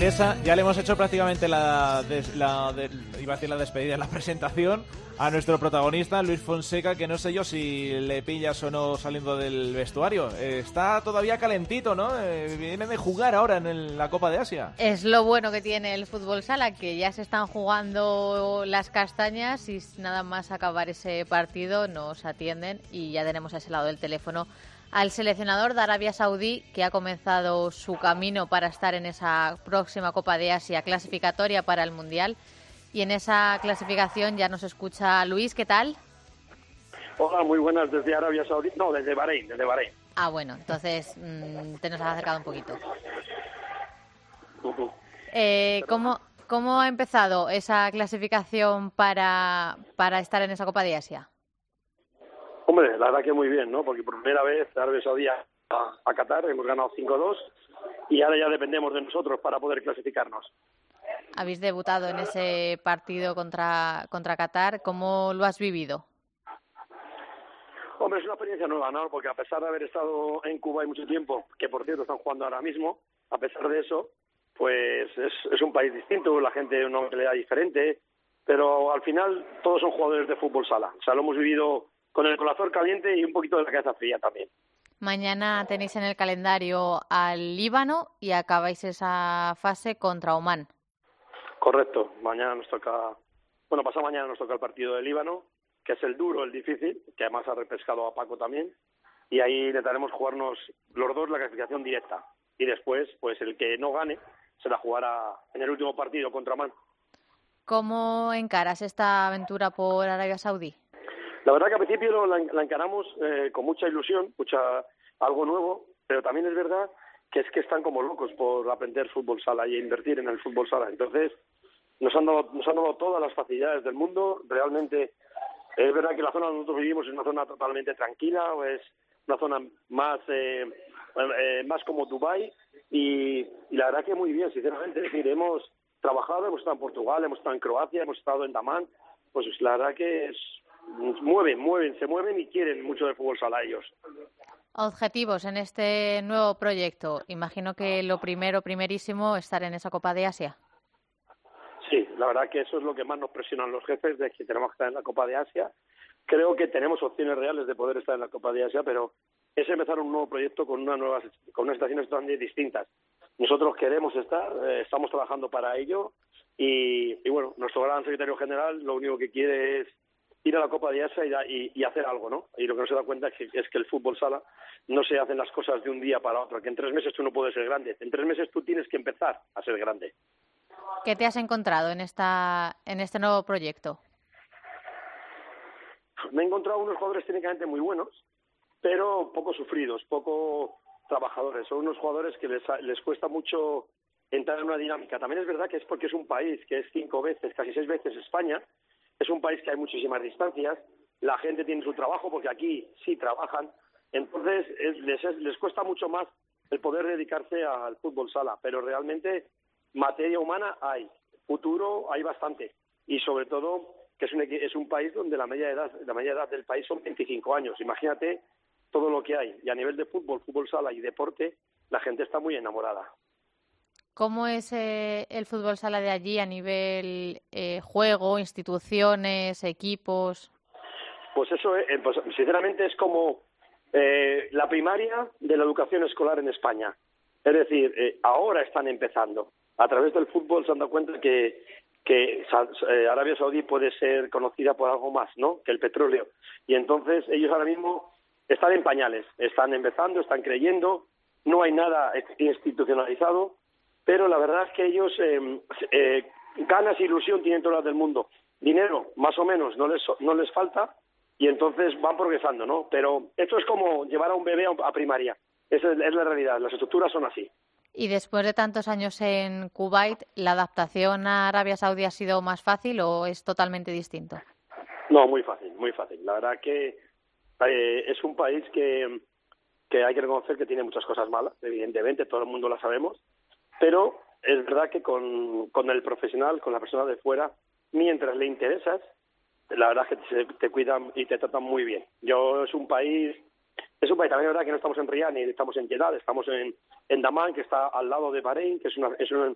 Teresa, ya le hemos hecho prácticamente la, de- iba a decir la despedida, la presentación a nuestro protagonista, Luis Fonseca, que no sé yo si le pillas o no saliendo del vestuario. Está todavía calentito, ¿no? Eh, viene de jugar ahora en la Copa de Asia. Es lo bueno que tiene el fútbol sala, que ya se están jugando las castañas y nada más acabar ese partido nos atienden y ya tenemos a ese lado del teléfono al seleccionador de Arabia Saudí que ha comenzado su camino para estar en esa próxima Copa de Asia clasificatoria para el Mundial. Y en esa clasificación ya nos escucha Luis, ¿qué tal? Hola, muy buenas desde Arabia Saudí. No, desde Bahrein, desde Bahrein. Ah, bueno, entonces mm, te nos has acercado un poquito. Eh, ¿cómo, ¿Cómo ha empezado esa clasificación para, para estar en esa Copa de Asia? Hombre, la verdad que muy bien, ¿no? Porque por primera vez Arabia Saudí a, a Qatar hemos ganado 5-2 y ahora ya dependemos de nosotros para poder clasificarnos. Habéis debutado en ese partido contra, contra Qatar. ¿Cómo lo has vivido? Hombre, es una experiencia nueva, ¿no? Porque a pesar de haber estado en Cuba y mucho tiempo, que por cierto están jugando ahora mismo, a pesar de eso, pues es, es un país distinto, la gente una mentalidad diferente, pero al final todos son jugadores de fútbol sala. O sea, lo hemos vivido con el corazón caliente y un poquito de la cabeza fría también. Mañana tenéis en el calendario al Líbano y acabáis esa fase contra Oman. Correcto. Mañana nos toca, bueno, pasado mañana nos toca el partido de Líbano, que es el duro, el difícil, que además ha repescado a Paco también, y ahí intentaremos jugarnos los dos la clasificación directa. Y después, pues el que no gane se la jugará en el último partido contra Oman. ¿Cómo encaras esta aventura por Arabia Saudí? La verdad que al principio la encaramos eh, con mucha ilusión, mucha algo nuevo, pero también es verdad que es que están como locos por aprender fútbol sala y invertir en el fútbol sala. Entonces, nos han dado, nos han dado todas las facilidades del mundo. Realmente, es verdad que la zona donde nosotros vivimos es una zona totalmente tranquila, o es una zona más, eh, eh, más como Dubai y, y la verdad que muy bien, sinceramente. Es decir, hemos trabajado, hemos estado en Portugal, hemos estado en Croacia, hemos estado en Damán. Pues la verdad que es, mueven, mueven, se mueven y quieren mucho de fútbol sala ellos. Objetivos en este nuevo proyecto. Imagino que lo primero, primerísimo, estar en esa Copa de Asia. Sí, la verdad que eso es lo que más nos presionan los jefes de que tenemos que estar en la Copa de Asia. Creo que tenemos opciones reales de poder estar en la Copa de Asia, pero es empezar un nuevo proyecto con unas nuevas, con unas estaciones totalmente distintas. Nosotros queremos estar, eh, estamos trabajando para ello y, y, bueno, nuestro gran secretario general lo único que quiere es ir a la Copa de Asia y, y- y hacer algo, ¿no? Y lo que no se da cuenta es que, es que el fútbol sala no se hacen las cosas de un día para otro, que en tres meses tú no puedes ser grande, en tres meses tú tienes que empezar a ser grande. ¿Qué te has encontrado en, esta, en este nuevo proyecto? me he encontrado unos jugadores técnicamente muy buenos, pero poco sufridos, poco trabajadores. Son unos jugadores que les, les cuesta mucho entrar en una dinámica. También es verdad que es porque es un país que es cinco veces, casi seis veces España. Es un país que hay muchísimas distancias. La gente tiene su trabajo porque aquí sí trabajan. Entonces es- les, es- les cuesta mucho más el poder dedicarse al fútbol sala. Pero realmente materia humana hay, futuro hay bastante. Y sobre todo que es un, es un país donde la media edad, la media edad del país son 25 años. Imagínate todo lo que hay. Y a nivel de fútbol, fútbol sala y deporte, la gente está muy enamorada. ¿Cómo es eh, el fútbol sala de allí a nivel eh, juego, instituciones, equipos? Pues eso, eh, pues, sinceramente, es como eh, la primaria de la educación escolar en España. Es decir, eh, ahora están empezando. A través del fútbol se han dado cuenta que, que eh, Arabia Saudí puede ser conocida por algo más, ¿no? Que el petróleo. Y entonces ellos ahora mismo están en pañales, están empezando, están creyendo, no hay nada institucionalizado, pero la verdad es que ellos eh, eh, ganas e ilusión tienen todas las del mundo. Dinero, más o menos, no les, no les falta, y entonces van progresando, ¿no? Pero esto es como llevar a un bebé a primaria. Esa es, la realidad, las estructuras son así. Y después de tantos años en Kuwait, ¿la adaptación a Arabia Saudí ha sido más fácil o es totalmente distinto? No, muy fácil, muy fácil. La verdad que eh, es un país que, que hay que reconocer que tiene muchas cosas malas, evidentemente, todo el mundo lo sabemos, pero es verdad que con, con el profesional, con la persona de fuera, mientras le interesas, la verdad es que te, cuidan y te tratan muy bien. Yo es un país, es un país también es verdad que no estamos en Riyadh ni estamos en Jeddah, estamos en, en que está al lado de Bahrein, que es una, es una,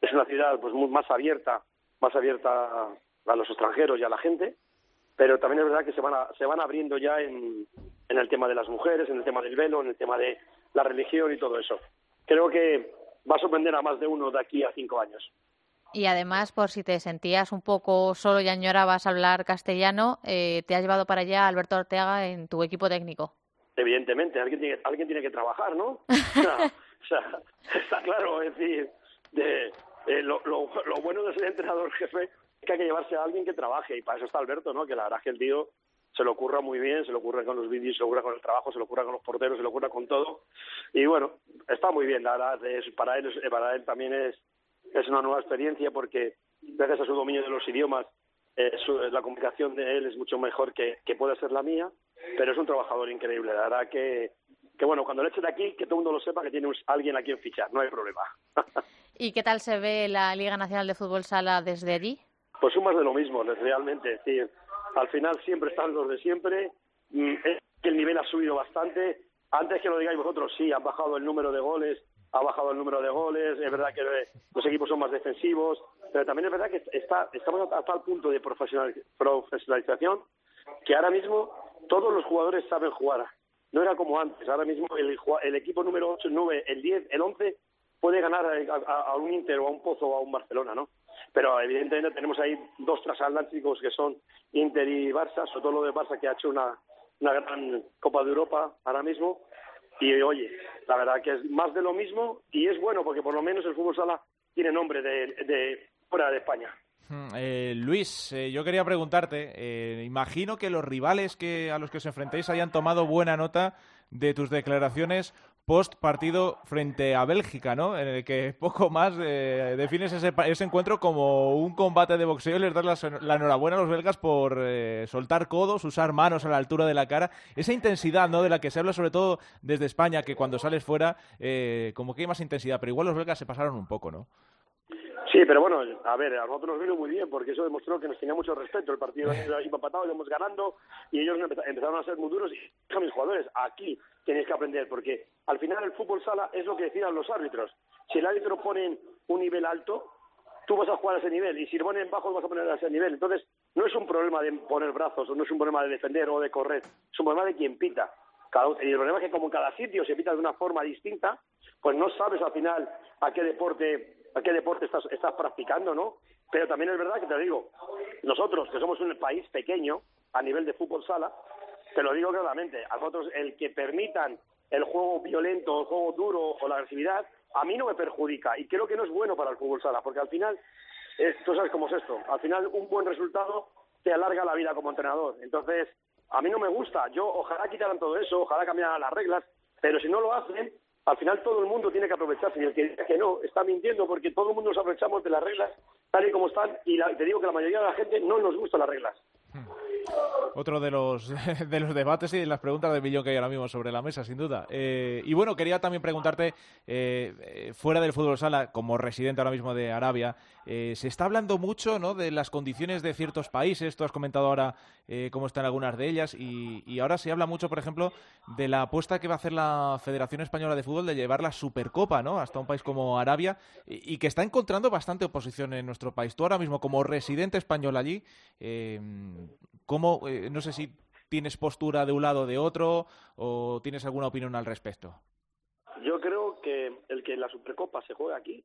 es una ciudad pues más abierta, más abierta a los extranjeros y a la gente, pero también es verdad que se van, se van abriendo ya en, en el tema de las mujeres, en el tema del velo, en el tema de la religión y todo eso. Creo que va a sorprender a más de uno de aquí a cinco años. Y además, por si te sentías un poco solo y añorabas hablar castellano, eh, te has llevado para allá Alberto Ortega en tu equipo técnico. Evidentemente, alguien tiene, alguien tiene que trabajar, ¿no? o, sea, está claro, es decir, de, lo, lo, bueno de ser entrenador jefe es que hay que llevarse a alguien que trabaje, y para eso está Alberto, ¿no? Que la verdad es que el tío se lo ocurra muy bien, se lo ocurre con los vídeos, se lo ocurra con el trabajo, se lo ocurra con los porteros, se lo ocurra con todo. Y bueno, está muy bien, la verdad, es, para, él, para él también es es una nueva experiencia porque gracias a su dominio de los idiomas eh, la comunicación de él es mucho mejor que, que puede ser la mía, pero es un trabajador increíble. La verdad que, que bueno, cuando le eche de aquí, que todo el mundo lo sepa que tiene alguien a quien fichar, no hay problema. ¿Y qué tal se ve la Liga Nacional de Fútbol Sala desde allí? Pues un más de lo mismo, realmente. Es decir, al final siempre están los de siempre. Mm, el nivel ha subido bastante. Antes que lo digáis vosotros, sí, han bajado el número de goles, ha bajado el número de goles, es verdad que los equipos son más defensivos, pero también es verdad que está, estamos a tal punto de profesionalización que ahora mismo todos los jugadores saben jugar. No era como antes, ahora mismo el, el equipo número 8, el 9, el 10, el 11 puede ganar a, un Inter o a un Pozo o a un Barcelona, ¿no? Pero evidentemente tenemos ahí dos transatlánticos que son Inter y Barça, sobre todo lo de Barça que ha hecho una, una gran Copa de Europa ahora mismo, y oye, la verdad que es más de lo mismo y es bueno porque por lo menos el fútbol sala tiene nombre de, fuera de España. Hmm, eh, Luis, eh, yo quería preguntarte, eh, imagino que los rivales que a los que os enfrentéis hayan tomado buena nota de tus declaraciones post partido frente a Bélgica, ¿no? En el que poco más eh, defines ese, ese, encuentro como un combate de boxeo y les das la, enhorabuena a los belgas por eh, soltar codos, usar manos a la altura de la cara. Esa intensidad, ¿no? De la que se habla sobre todo desde España, que cuando sales fuera, eh, como que hay más intensidad, pero igual los belgas se pasaron un poco, ¿no? Sí, pero bueno, a ver, a nosotros nos vino muy bien porque eso demostró que nos tenía mucho respeto. El partido iba empatado, íbamos ganando y ellos empezaron a ser muy duros. Y a mis jugadores, aquí tenéis que aprender porque al final el fútbol sala es lo que decidan los árbitros. Si el árbitro pone un nivel alto, tú vas a jugar a ese nivel y si lo ponen bajo vas a poner a ese nivel. Entonces, no es un problema de poner brazos o no es un problema de defender o de correr, es un problema de quien pita. y el problema es que como en cada sitio se pita de una forma distinta, pues no sabes al final a qué deporte qué deporte estás, estás practicando, ¿no? Pero también es verdad que te digo, nosotros que somos un país pequeño a nivel de fútbol sala, te lo digo claramente, a nosotros el que permitan el juego violento, el juego duro o la agresividad, a mí no me perjudica y creo que no es bueno para el fútbol sala, porque al final, tú sabes cómo es esto, al final un buen resultado te alarga la vida como entrenador. Entonces, a mí no me gusta, yo ojalá quitaran todo eso, ojalá cambiaran las reglas, pero si no lo hacen, al final todo el mundo tiene que aprovecharse y el que diga que no está mintiendo porque todo el mundo nos aprovechamos de las reglas tal y como están y te digo que la mayoría de la gente no nos gustan las reglas. Hmm. Otro de los, de los debates y de las preguntas de millón que hay ahora mismo sobre la mesa, sin duda. Eh, y bueno, quería también preguntarte, eh, eh, fuera del fútbol sala, como residente ahora mismo de Arabia, se está hablando mucho ¿no? de las condiciones de ciertos países, tú has comentado ahora cómo están algunas de ellas, y, ahora se habla mucho, por ejemplo, de la apuesta que va a hacer la Federación Española de Fútbol de llevar la Supercopa ¿no? hasta un país como Arabia, y, que está encontrando bastante oposición en nuestro país. Tú ahora mismo, como residente español allí, ¿Cómo, eh, no sé si tienes postura de un lado o de otro o tienes alguna opinión al respecto? Yo creo que el que la Supercopa se juegue aquí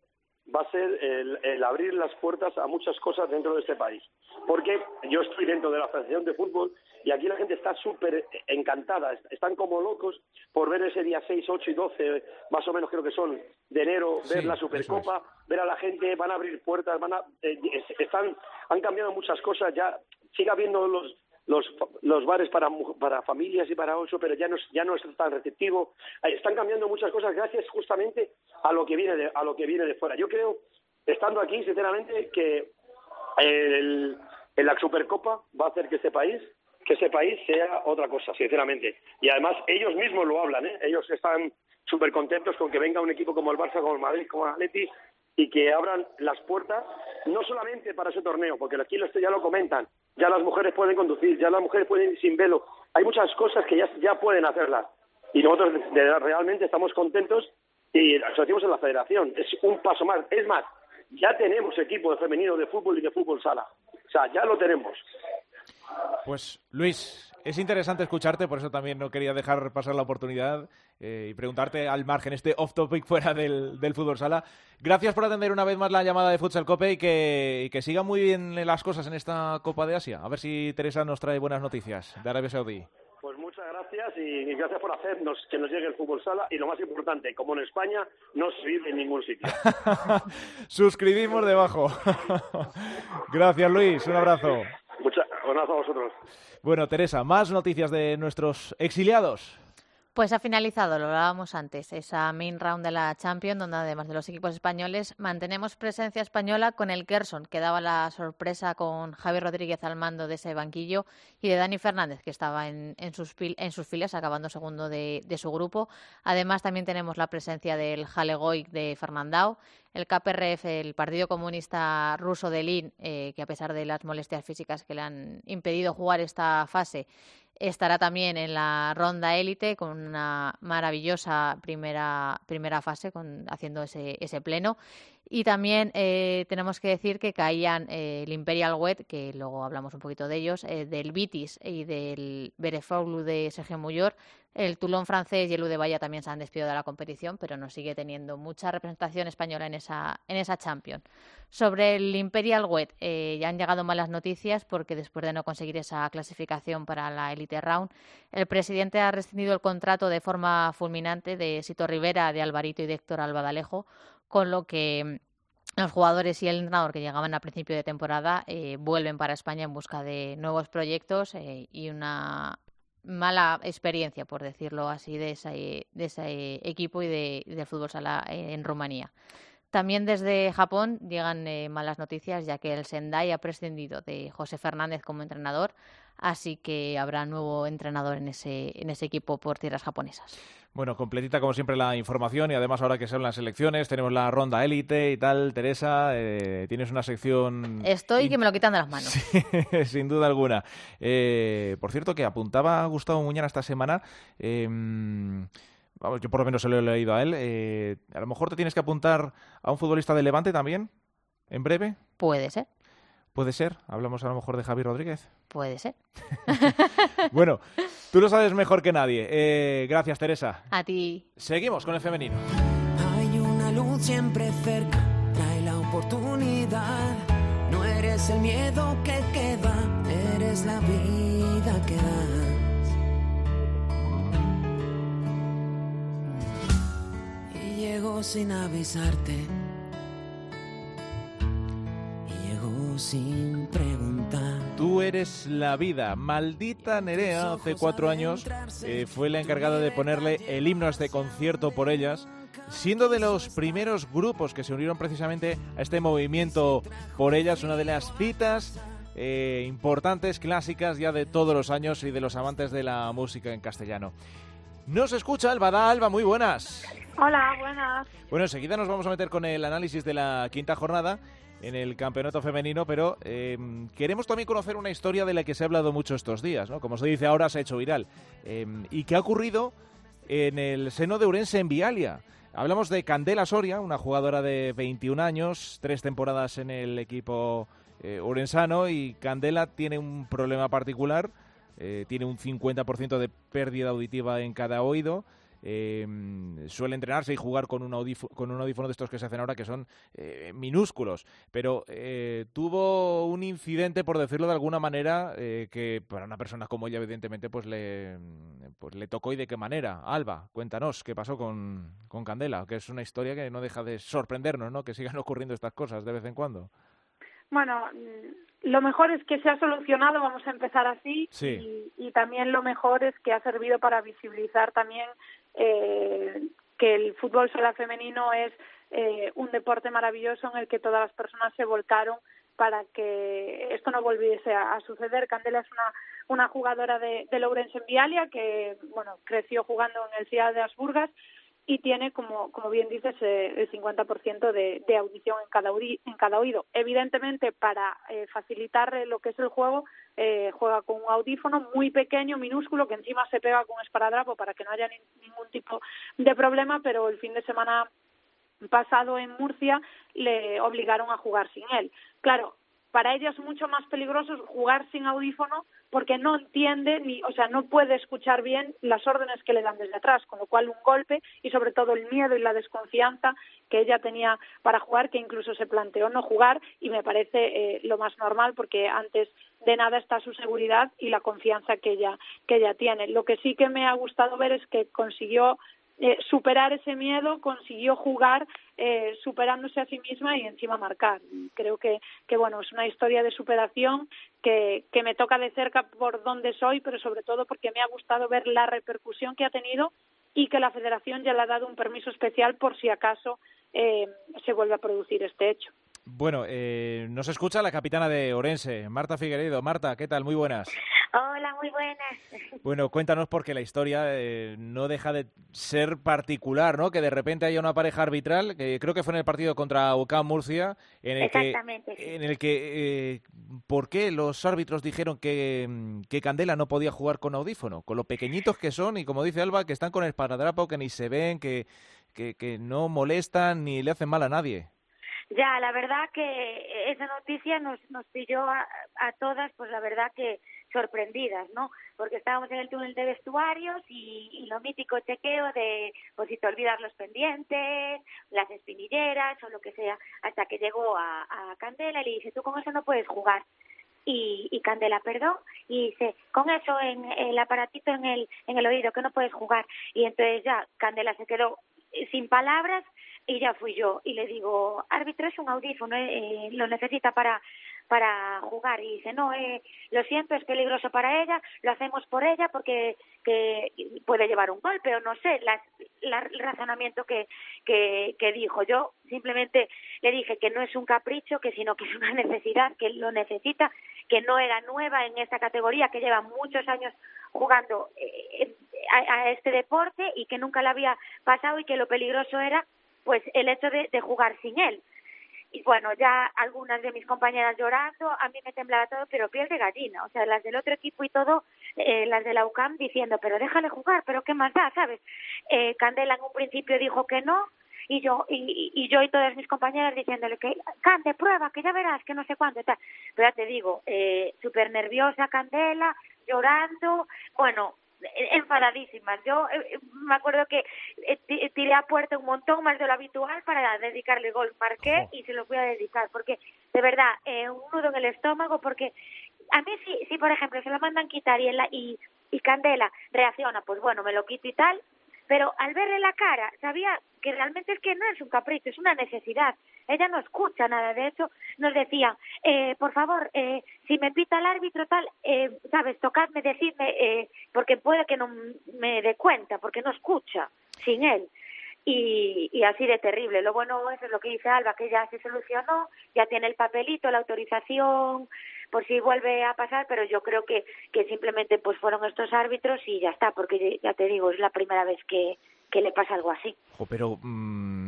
va a ser el, abrir las puertas a muchas cosas dentro de este país. Porque yo estoy dentro de la Federación de Fútbol y aquí la gente está súper encantada, están como locos por ver ese día 6, 8 y 12, más o menos creo que son, de enero, ver la Supercopa, ver a la gente, van a abrir puertas, van a, eh, están, han cambiado muchas cosas ya sigue habiendo los, los, los bares para, para familias y para ocho, pero ya no, ya no es tan receptivo. Están cambiando muchas cosas gracias justamente a lo que viene de, a lo que viene de fuera. Yo creo, estando aquí, sinceramente, que el, la Supercopa va a hacer que este país que ese país sea otra cosa, sinceramente. Y además ellos mismos lo hablan, ¿eh? ellos están súper contentos con que venga un equipo como el Barça, como el Madrid, como el Atleti, y que abran las puertas, no solamente para ese torneo, porque aquí ya lo comentan, ya las mujeres pueden conducir, ya las mujeres pueden ir sin velo, hay muchas cosas que ya, ya pueden hacerlas. Y nosotros realmente estamos contentos y lo en la federación. Es un paso más. Es más, ya tenemos equipo de femenino de fútbol y de fútbol sala. O sea, ya lo tenemos. Pues Luis, es interesante escucharte, por eso también no quería dejar pasar la oportunidad eh, y preguntarte al margen, este off topic fuera del, fútbol sala. Gracias por atender una vez más la llamada de Futsal Cope y que, y que sigan muy bien las cosas en esta Copa de Asia. A ver si Teresa nos trae buenas noticias de Arabia Saudí. Pues muchas gracias y gracias por hacernos que nos llegue el fútbol sala y lo más importante, como en España no se vive en ningún sitio. Suscribimos debajo. gracias Luis, un abrazo. Muchas, a vosotros. Bueno, Teresa, más noticias de nuestros exiliados. Pues ha finalizado, lo hablábamos antes, esa main round de la Champions, donde además de los equipos españoles mantenemos presencia española con el Kerson, que daba la sorpresa con Javier Rodríguez al mando de ese banquillo, y de Dani Fernández, que estaba en, sus, en sus, filas, acabando segundo de, su grupo. Además, también tenemos la presencia del Jalegoic de Fernandao, el KPRF, el Partido Comunista Ruso de Lin, eh, que a pesar de las molestias físicas que le han impedido jugar esta fase, Estará también en la ronda élite con una maravillosa primera, primera fase, con, haciendo ese, ese pleno. Y también eh, tenemos que decir que caían eh, el Imperial Wet, que luego hablamos un poquito de ellos, eh, del Vitis y del Berefoulu de Sergio Muyor. El Toulon francés y el Udebaya también se han despedido de la competición, pero no sigue teniendo mucha representación española en esa, en esa Champions. Sobre el Imperial Wet, ya han llegado malas noticias porque después de no conseguir esa clasificación para la Elite Round, el presidente ha rescindido el contrato de forma fulminante de Sito Rivera, de Alvarito y de Héctor Albadalejo con lo que mm, los jugadores y el entrenador que llegaban a principio de temporada eh, vuelven para España en busca de nuevos proyectos eh, y una mala experiencia, por decirlo así, de ese, de ese equipo y de, fútbol sala en Rumanía. También desde Japón llegan eh, malas noticias, ya que el Sendai ha prescindido de José Fernández como entrenador, así que habrá nuevo entrenador en ese, en ese equipo por tierras japonesas. Bueno, completita como siempre la información y además ahora que son las elecciones tenemos la ronda élite y tal. Teresa, eh, tienes una sección... Estoy que me lo quitan de las manos. sin duda alguna. Eh, por cierto, que apuntaba Gustavo Muñana esta semana... Em, yo por lo menos se lo he leído a él. Eh, a lo mejor te tienes que apuntar a un futbolista de Levante también, en breve. Puede ser. Puede ser. Hablamos a lo mejor de Javi Rodríguez. Puede ser. bueno, tú lo sabes mejor que nadie. Eh, gracias, Teresa. A ti. Seguimos con el femenino. Hay una luz siempre cerca, trae la oportunidad. No eres el miedo que queda, eres la vida que da. sin avisarte. Sin preguntar. Tú eres la vida. Maldita Nerea, hace cuatro años, eh, fue la encargada de ponerle el himno a este concierto por ellas, siendo de los primeros grupos que se unieron precisamente a este movimiento por ellas, una de las citas eh, importantes, clásicas ya de todos los años y de los amantes de la música en castellano. Nos escucha Alba Alba, muy buenas. Hola, buenas. Bueno, enseguida nos vamos a meter con el análisis de la quinta jornada en el campeonato femenino, pero eh, queremos también conocer una historia de la que se ha hablado mucho estos días, ¿no? Como se dice ahora, se ha hecho viral. Eh, y que ha ocurrido en el seno de Urense en Vialia. Hablamos de Candela Soria, una jugadora de 21 años, tres temporadas en el equipo eh, urensano, y Candela tiene un problema particular eh, tiene un 50% de pérdida auditiva en cada oído. Eh, suele entrenarse y jugar con un, con un audífono de estos que se hacen ahora que son eh, minúsculos, pero tuvo un incidente, por decirlo de alguna manera, que para una persona como ella, evidentemente, pues le, pues le tocó y de qué manera. Alba, cuéntanos qué pasó con, con Candela, que es una historia que no deja de sorprendernos, ¿no? Que sigan ocurriendo estas cosas de vez en cuando. Bueno, mm, lo mejor es que se ha solucionado, vamos a empezar así, Sí. y, y también lo mejor es que ha servido para visibilizar también eh, que el fútbol sala femenino es eh, un deporte maravilloso en el que todas las personas se volcaron para que esto no volviese a, suceder. Candela es una, una jugadora de, de en Vialia que bueno creció jugando en el Ciudad de Asburgas y tiene, como, como bien dices, eh, el 50% de, de audición en cada, oído. Evidentemente, para eh, facilitar eh, lo que es el juego, eh, juega con un audífono muy pequeño, minúsculo, que encima se pega con esparadrapo para que no haya ni- ningún tipo de problema, pero el fin de semana pasado en Murcia le obligaron a jugar sin él. Claro, para ella es mucho más peligroso jugar sin audífono porque no entiende ni, o sea, no puede escuchar bien las órdenes que le dan desde atrás, con lo cual un golpe y sobre todo el miedo y la desconfianza que ella tenía para jugar, que incluso se planteó no jugar y me parece eh, lo más normal porque antes de nada está su seguridad y la confianza que ella que ella tiene. Lo que sí que me ha gustado ver es que consiguió eh, superar ese miedo, consiguió jugar eh, superándose a sí misma y encima marcar. Creo que, que bueno, es una historia de superación que, que me toca de cerca por donde soy, pero sobre todo porque me ha gustado ver la repercusión que ha tenido y que la Federación ya le ha dado un permiso especial por si acaso eh, se vuelve a producir este hecho. Bueno, eh, nos escucha la capitana de Orense, Marta Figueredo. Marta, ¿qué tal? Muy buenas. Hola, muy buenas. Bueno, cuéntanos porque la historia eh, no deja de ser particular, ¿no? Que de repente haya una pareja arbitral, que creo que fue en el partido contra UCAM Murcia, en el que, Exactamente, sí. en el que eh, ¿por qué los árbitros dijeron que, que Candela no podía jugar con audífono? Con lo pequeñitos que son y como dice Alba, que están con el esparadrapo, que ni se ven, que, que, que no molestan ni le hacen mal a nadie. Ya, la verdad que esa noticia nos, nos pilló a, a todas, pues la verdad que sorprendidas, ¿no? Porque estábamos en el túnel de vestuarios y, y lo mítico chequeo de, pues si te olvidas los pendientes, las espinilleras o lo que sea, hasta que llegó a, a Candela y le dice, tú con eso no puedes jugar. Y, y Candela, perdón, y dice, con eso en el aparatito en el, en el oído, que no puedes jugar. Y entonces ya Candela se quedó eh, sin palabras y ya fui yo. Y le digo árbitro es un audífono eh, lo necesita para para jugar y dice no eh, lo siento es peligroso para ella lo hacemos por ella porque que puede llevar un golpe o no sé la, el razonamiento que, que que dijo yo simplemente le dije que no es un capricho que sino que es una necesidad que lo necesita que no era nueva en esta categoría que lleva muchos años jugando eh, a, a este deporte y que nunca le había pasado y que lo peligroso era pues el hecho de, de jugar sin él. Y bueno, ya algunas de mis compañeras llorando, a mí me temblaba todo, pero piel de gallina. O sea, las del otro equipo y todo, eh, las de la UCAM diciendo, pero déjale jugar, pero qué más da, ¿sabes? Eh, Candela en un principio dijo que no, y yo y, y yo y todas mis compañeras diciéndole que Cande prueba que ya verás que no sé cuándo tal pero ya te digo eh, súper nerviosa Candela llorando bueno enfadadísimas. Yo eh, me acuerdo que eh, ti- tiré a puerta un montón más de lo habitual para dedicarle gol. Marqué y se lo fui a dedicar porque, de verdad, eh, un nudo en el estómago porque a mí si, si por ejemplo, se lo mandan quitar y, en la- y, y Candela reacciona, pues bueno, me lo quito y tal, pero al verle la cara sabía que realmente es que no es un capricho, es una necesidad. Ella no escucha nada, de hecho nos decía, eh, por favor, eh, si me pita el árbitro tal, eh, sabes, tocadme, decidme, eh, porque puede que no me dé cuenta, porque no escucha sin él. Y, y así de terrible. Lo bueno eso es lo que dice Alba, que ya se solucionó, ya tiene el papelito, la autorización, por si vuelve a pasar, pero yo creo que, que simplemente pues fueron estos árbitros y ya está, porque ya te digo, es la primera vez que, que le pasa algo así. Pero mm,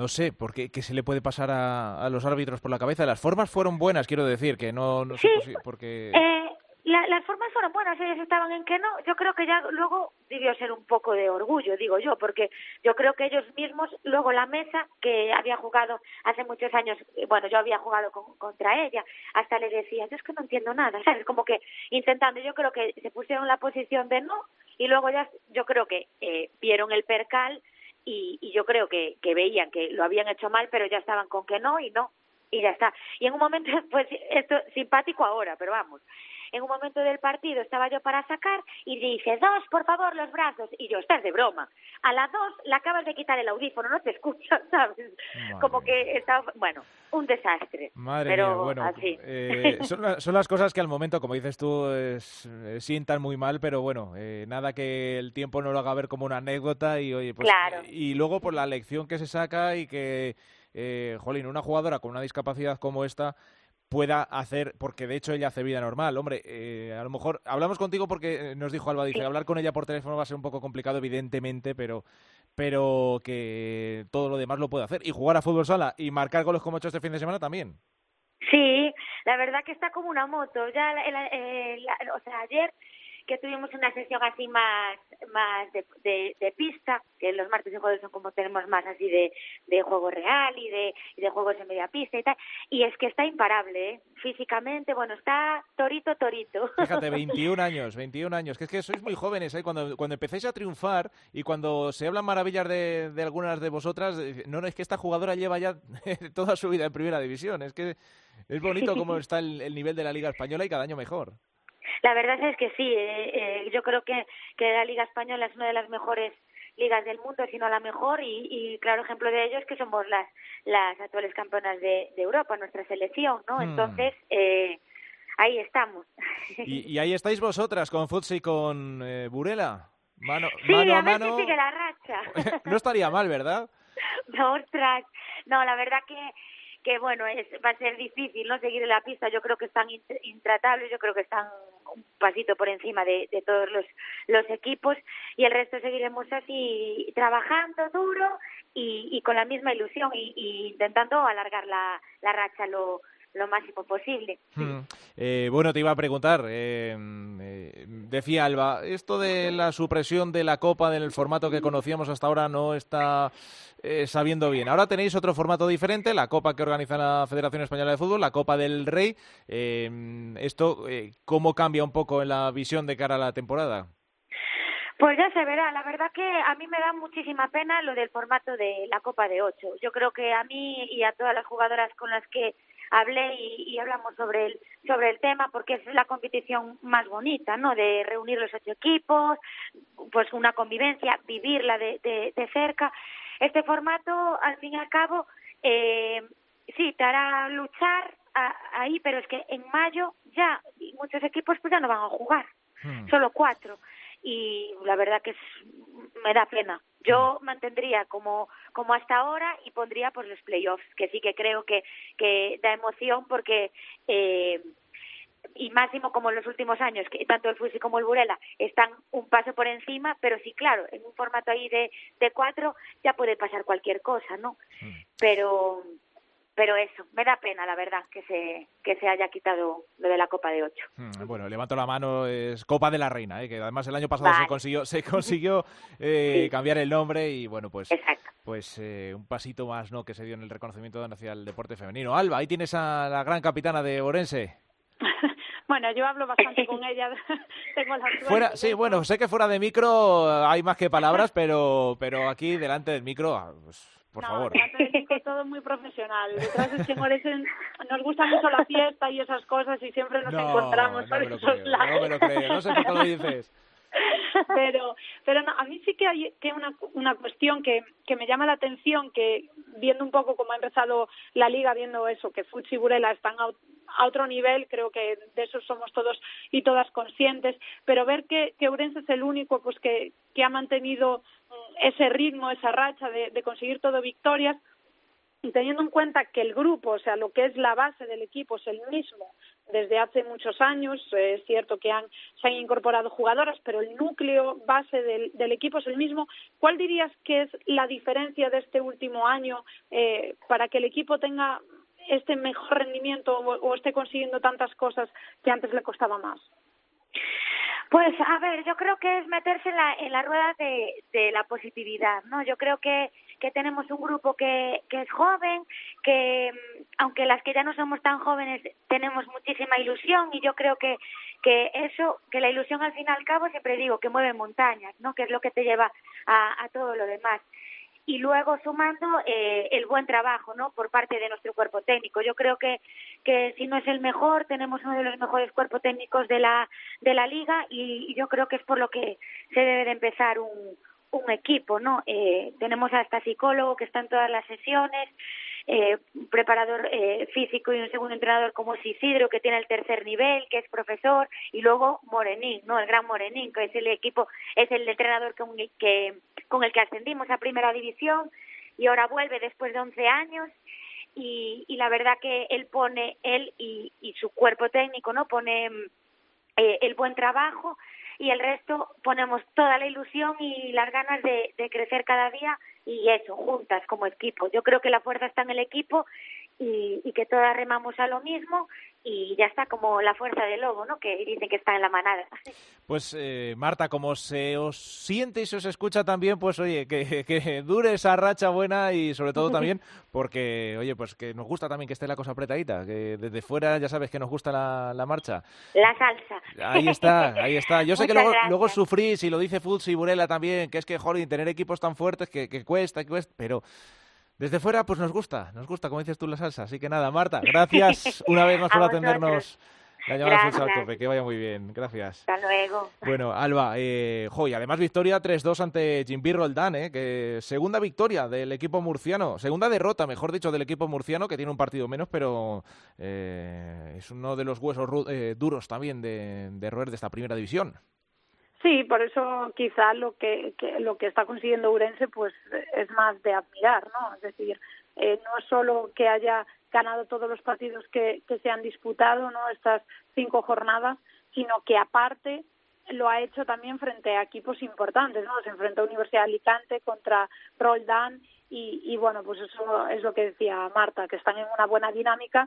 no sé, ¿por qué, se le puede pasar a, a los árbitros por la cabeza? Las formas fueron buenas, quiero decir, que no, no sé Sí, porque... Eh, la- las formas fueron buenas, ellos estaban en que no. Yo creo que ya luego debió ser un poco de orgullo, digo yo, porque yo creo que ellos mismos, luego la mesa, que había jugado hace muchos años, eh, bueno, yo había jugado con- contra ella, hasta le decía, yo es que no entiendo nada, ¿sabes? Como que intentando, yo creo que se pusieron la posición de no, y luego ya, yo creo que eh, vieron el percal y, y yo creo que, que veían que lo habían hecho mal, pero ya estaban con que no y no, y ya está. Y en un momento, pues, esto simpático ahora, pero vamos. En un momento del partido estaba yo para sacar y dice, dos, por favor, los brazos. Y yo, estás de broma. A las dos le acabas de quitar el audífono, no te escuchas, ¿sabes? Como que estaba, bueno, un desastre. Madre pero mía, bueno, así. eh, son, la- son las cosas que al momento, como dices tú, es- eh, sientan muy mal, pero bueno, eh, nada que el tiempo no lo haga ver como una anécdota y oye, pues Claro. y luego por la lección que se saca y que, eh, jolín, una jugadora con una discapacidad como esta pueda hacer, porque de hecho ella hace vida normal, hombre, eh, a lo mejor hablamos contigo porque eh, nos dijo Alba, dice, hablar con ella por teléfono va a ser un poco complicado, evidentemente, pero pero que todo lo demás lo puede hacer y jugar a fútbol sala y marcar goles como ha hecho este fin de semana también. Sí, la verdad que está como una moto. Ya, eh, la- o sea, ayer que tuvimos una sesión así más más de, de, de pista, que los martes y jueves son como tenemos más así de, de juego real y de, y de juegos en media pista y tal, y es que está imparable, ¿eh? físicamente, bueno, está torito, torito. Fíjate, 21 años, 21 años, que es que sois muy jóvenes, ¿eh? Cuando, cuando empecéis a triunfar y cuando se hablan maravillas de, de algunas de vosotras, eh, no, no, es que esta jugadora lleva ya toda su vida en primera división, es que es bonito cómo está el, el nivel de la Liga Española y cada año mejor. La verdad es que sí, eh, eh, yo creo que, que la Liga Española es una de las mejores ligas del mundo, si no la mejor, y, y claro ejemplo de ello es que somos las, las actuales campeonas de, de Europa, nuestra selección, ¿no? Hmm. Entonces, eh, ahí estamos. Y, y ahí estáis vosotras con Futsi y con eh, Burela. Mano, sí, mano a mano. si sigue la racha. no estaría mal, ¿verdad? no, ostras. No, la verdad que que bueno, es, va a ser difícil no seguir en la pista. Yo creo que están int- intratables, yo creo que están un pasito por encima de, todos los, los equipos y el resto seguiremos así trabajando duro y, y con la misma ilusión y, y intentando alargar la, la racha lo, lo máximo posible. Mm. Eh, bueno, te iba a preguntar, eh, eh, decía Alba, esto de la supresión de la Copa del formato que conocíamos hasta ahora no está eh, sabiendo bien. Ahora tenéis otro formato diferente, la Copa que organiza la Federación Española de Fútbol, la Copa del Rey. Eh, esto, eh, ¿cómo cambia un poco en la visión de cara a la temporada? Pues ya se verá. La verdad que a mí me da muchísima pena lo del formato de la Copa de Ocho. Yo creo que a mí y a todas las jugadoras con las que hablé y, y hablamos sobre el sobre el tema porque es la competición más bonita, ¿no? De reunir los ocho equipos, pues una convivencia, vivirla de, de, de cerca. Este formato, al fin y al cabo, eh, sí, te hará luchar a- ahí, pero es que en mayo ya muchos equipos pues ya no van a jugar, solo cuatro y la verdad que es, me da pena. Yo mantendría como como hasta ahora y pondría pues los playoffs, que sí que creo que que da emoción porque eh, y máximo como en los últimos años, que tanto el Fusi como el Burela están un paso por encima, pero sí, claro, en un formato ahí de, de cuatro ya puede pasar cualquier cosa, ¿no? Pero pero eso, me da pena, la verdad, que se que se haya quitado lo de la Copa de Ocho. Mm, Bueno, levanto la mano, es Copa de la Reina, ¿eh? que además el año pasado se consiguió, se consiguió eh, Sí. cambiar el nombre y bueno, pues, Exacto. pues eh, un pasito más ¿no? que se dio en el reconocimiento hacia el deporte femenino. Alba, ahí tienes a la gran capitana de Orense. Bueno, yo hablo bastante con ella. Tengo la suerte Fuera, sí, bueno, sé que fuera de micro hay más que palabras, pero, pero aquí delante del micro, ah, pues, por no, favor. micro todo muy profesional. Detrás es que en Orense nos gusta mucho la fiesta y esas cosas y siempre nos No, encontramos no por esos lados. no me lo creo, no sé por qué lo dices. pero pero no, a mí sí que hay que una, una cuestión que, que me llama la atención que viendo un poco cómo ha empezado la liga viendo eso que Fuchi y Burela están a, otro nivel creo que de eso somos todos y todas conscientes pero ver que, que Ourense es el único pues que, que ha mantenido mm, ese ritmo esa racha de, de conseguir todo victorias y teniendo en cuenta que el grupo, o sea, lo que es la base del equipo es el mismo desde hace muchos años, eh, es cierto que han, se han incorporado jugadoras, pero el núcleo base del, equipo es el mismo. ¿Cuál dirías que es la diferencia de este último año eh, para que el equipo tenga este mejor rendimiento o, o esté consiguiendo tantas cosas que antes le costaba más? Pues a ver, yo creo que es meterse en la, en la rueda de, de la positividad, ¿no? Yo creo que, que tenemos un grupo que, que es joven, que mm, aunque las que ya no somos tan jóvenes tenemos muchísima ilusión y yo creo que, que eso, que la ilusión al fin y al cabo siempre digo que mueve montañas, ¿no? Que es lo que te lleva a, a todo lo demás. y luego sumando eh, el buen trabajo no por parte de nuestro cuerpo técnico yo creo que que si no es el mejor tenemos uno de los mejores cuerpos técnicos de la de la liga y, yo creo que es por lo que se debe de empezar un un equipo no eh, tenemos hasta psicólogo que está en todas las sesiones eh, preparador eh, físico y un segundo entrenador como Isidro, que tiene el tercer nivel, que es profesor, y luego Morenín, ¿no? El gran Morenín, que es el equipo, es el entrenador con el que, con el que ascendimos a primera división y ahora vuelve después de 11 años. Y, y la verdad que él pone, él y, y su cuerpo técnico, ¿no? Pone eh, el buen trabajo y el resto ponemos toda la ilusión y las ganas de, de crecer cada día y eso, juntas como equipo. Yo creo que la fuerza está en el equipo y, y que todas remamos a lo mismo y ya está como la fuerza del lobo, ¿no? Que dicen que está en la manada. Pues eh, Marta, como se os siente y se os escucha también, pues oye, que, que, dure esa racha buena y sobre todo también porque, oye, pues que nos gusta también que esté la cosa apretadita, que desde fuera ya sabes que nos gusta la, la marcha. La salsa. Ahí está, ahí está. Yo sé que luego, luego sufrís y lo dice Futs y Burela también, que es que, joder, tener equipos tan fuertes que, que cuesta, que cuesta, pero desde fuera, pues nos gusta, nos gusta, como dices tú, la salsa. Así que nada, Marta, gracias una vez más por atendernos. La llamada que vaya muy bien, gracias. Hasta luego. Bueno, Alba, eh, joy, además victoria 3-2 ante Jimby Roldán, eh, que segunda victoria del equipo murciano, segunda derrota, mejor dicho, del equipo murciano, que tiene un partido menos, pero eh, es uno de los huesos eh, duros también de, de roer de esta primera división. Sí, por eso quizá lo que, lo que está consiguiendo Urense pues es más de admirar, ¿no? Es decir, eh, no solo que haya ganado todos los partidos que, que se han disputado, ¿no? Estas cinco jornadas, sino que aparte lo ha hecho también frente a equipos importantes, ¿no? Se enfrentó a Universidad de Alicante contra Roldán y, y bueno, pues eso es lo que decía Marta, que están en una buena dinámica,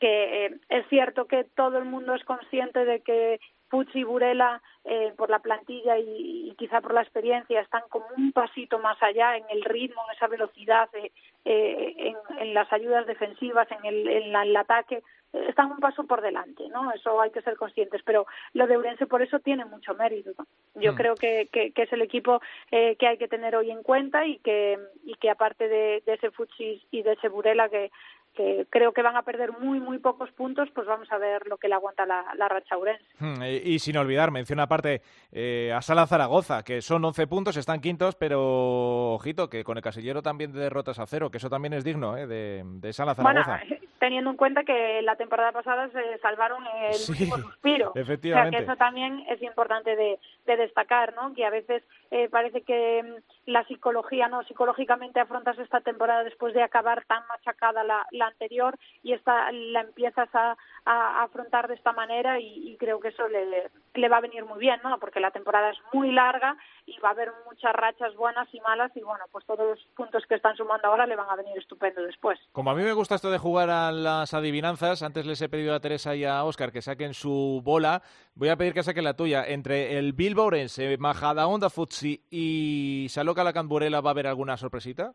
que eh, es cierto que todo el mundo es consciente de que Pucci y Burela, eh, por la plantilla y, y, quizá por la experiencia, están como un pasito más allá en el ritmo, en esa velocidad, eh, eh, en, en, las ayudas defensivas, en el, en el ataque, eh, están un paso por delante, ¿no? Eso hay que ser conscientes, pero lo de Urense por eso tiene mucho mérito. ¿no? Yo mm. creo que, que, que, es el equipo eh, que hay que tener hoy en cuenta y que, y que aparte de, de ese Futsi y de ese Burela que que creo que van a perder muy, muy pocos puntos, pues vamos a ver lo que le aguanta la, la racha Urense. Hmm, y, y, sin olvidar, menciona aparte eh, a Sala Zaragoza, que son 11 puntos, están quintos, pero ojito, que con el casillero también de derrotas a cero, que eso también es digno ¿eh? de, de Sala Zaragoza. Bueno, teniendo en cuenta que la temporada pasada se salvaron el sí, último suspiro. Efectivamente. O sea, que eso también es importante de, de destacar, ¿no? Que a veces eh, parece que mm, la psicología, ¿no? Psicológicamente afrontas esta temporada después de acabar tan machacada la, la anterior y esta la empiezas a, afrontar de esta manera y, creo que eso le, le va a venir muy bien, ¿no? Porque la temporada es muy larga y va a haber muchas rachas buenas y malas y bueno, pues todos los puntos que están sumando ahora le van a venir estupendo después. Como a mí me gusta esto de jugar a las adivinanzas, antes les he pedido a Teresa y a Óscar que saquen su bola, voy a pedir que saquen la tuya. Entre el Bilbao Orense, Majadahonda Futsi y Saloca la Camburela, ¿va a haber alguna sorpresita?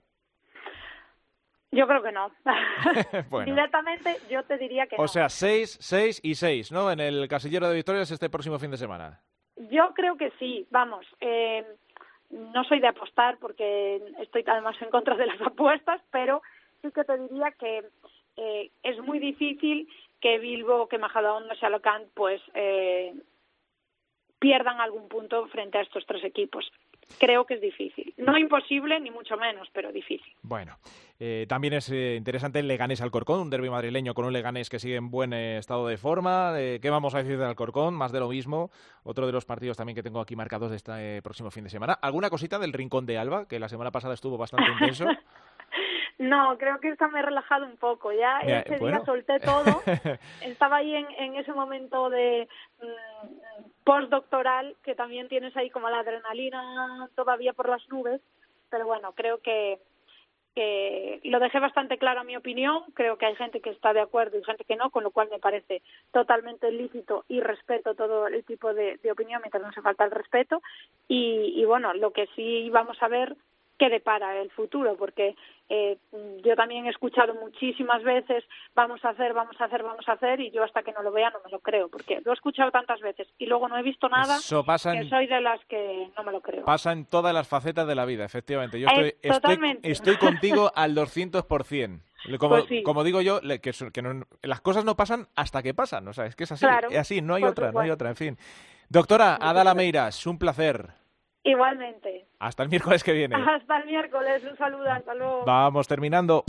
Yo creo que no. bueno. Directamente yo te diría que o no. sea, 6, 6 y 6, ¿no? En el casillero de victorias este próximo fin de semana. Yo creo que sí, vamos. Eh, no soy de apostar porque estoy además en contra de las apuestas, pero sí que te diría que eh, es muy difícil que Bilbo, que Majadahonda, Xalocán, pues eh, pierdan algún punto frente a estos tres equipos. Creo que es difícil. No imposible, ni mucho menos, pero difícil. Bueno, eh, también es eh, interesante el Leganés Alcorcón, un derbi madrileño con un Leganés que sigue en buen eh, estado de forma. Eh, ¿Qué vamos a decir del Alcorcón? Más de lo mismo. Otro de los partidos también que tengo aquí marcados de este próximo fin de semana. ¿Alguna cosita del Rincón de Alba, que la semana pasada estuvo bastante intenso? No, creo que esta me he relajado un poco. Ya Mira, ese bueno. día solté todo. Estaba ahí en, en ese momento de mmm, postdoctoral que también tienes ahí como la adrenalina todavía por las nubes. Pero bueno, creo que, que lo dejé bastante claro a mi opinión. Creo que hay gente que está de acuerdo y gente que no, con lo cual me parece totalmente lícito y respeto todo el tipo de, de opinión mientras no se falta el respeto. Y, y bueno, lo que sí vamos a ver qué depara el futuro, porque eh, yo también he escuchado muchísimas veces vamos a hacer, vamos a hacer, vamos a hacer y yo hasta que no lo vea no me lo creo, porque lo he escuchado tantas veces y luego no he visto nada Eso pasa que en- soy de las que no me lo creo. Pasa en todas las facetas de la vida, efectivamente. Yo Eh, estoy, estoy, totalmente. estoy contigo al 200%. Le- Como, Pues sí. como digo yo, que, que no- las cosas no pasan hasta que pasan. O sea, es que es así. Claro, es así, no hay otra, no hay otra, en fin. Doctora Ada Meiras, un placer. Igualmente. Hasta el miércoles que viene. Hasta el miércoles, un saludo, hasta luego. Vamos terminando.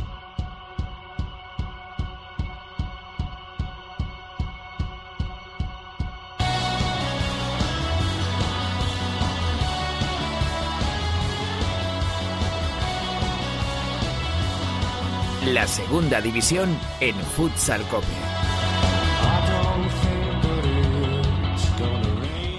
La segunda división en Futsal Cope.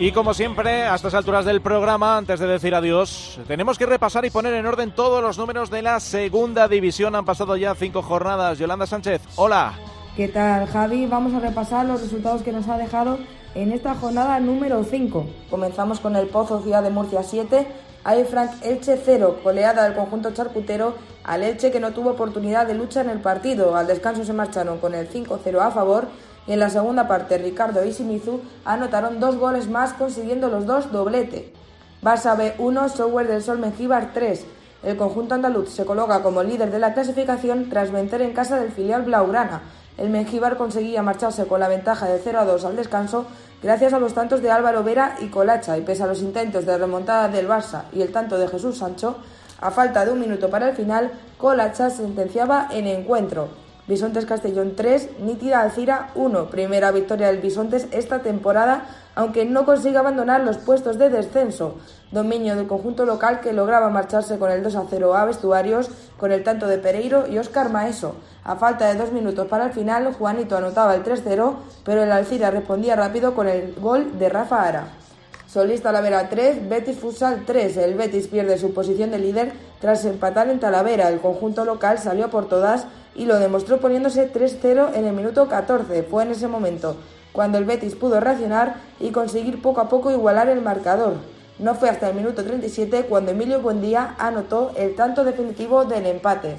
Y como siempre, a estas alturas del programa, antes de decir adiós, tenemos que repasar y poner en orden todos los números de la segunda división. Han pasado ya cinco jornadas. Yolanda Sánchez, hola. ¿Qué tal, Javi? Vamos a repasar los resultados que nos ha dejado en esta jornada número 5. Comenzamos con el Pozo Ciudad de Murcia 7, Air Frank Elche 0, goleada del conjunto charcutero al Elche que no tuvo oportunidad de lucha en el partido. Al descanso se marcharon con el 5-0 a favor en la segunda parte Ricardo y Shimizu anotaron dos goles más consiguiendo los dos doblete. Barça B 1, Software del Sol Mengíbar 3. El conjunto andaluz se coloca como líder de la clasificación tras vencer en casa del filial Blaugrana. El Mengíbar conseguía marcharse con la ventaja de 0 a 2 al descanso gracias a los tantos de Álvaro Vera y Colacha y pese a los intentos de remontada del Barça y el tanto de Jesús Sancho, a falta de un minuto para el final, Colacha sentenciaba en encuentro. Bisontes Castellón 3, Nítida Alcira 1. Primera victoria del Bisontes esta temporada, aunque no consigue abandonar los puestos de descenso. Dominio del conjunto local que lograba marcharse con el 2 a 0 a vestuarios con el tanto de Pereiro y Óscar Maeso. A falta de dos minutos para el final, Juanito anotaba el 3-0, pero el Alcira respondía rápido con el gol de Rafa Ara. Solís Talavera 3, Betis Futsal 3. El Betis pierde su posición de líder tras empatar en Talavera. El conjunto local salió por todas y lo demostró poniéndose 3-0 en el minuto 14. Fue en ese momento cuando el Betis pudo reaccionar y conseguir poco a poco igualar el marcador. No fue hasta el minuto 37 cuando Emilio Buendía anotó el tanto definitivo del empate.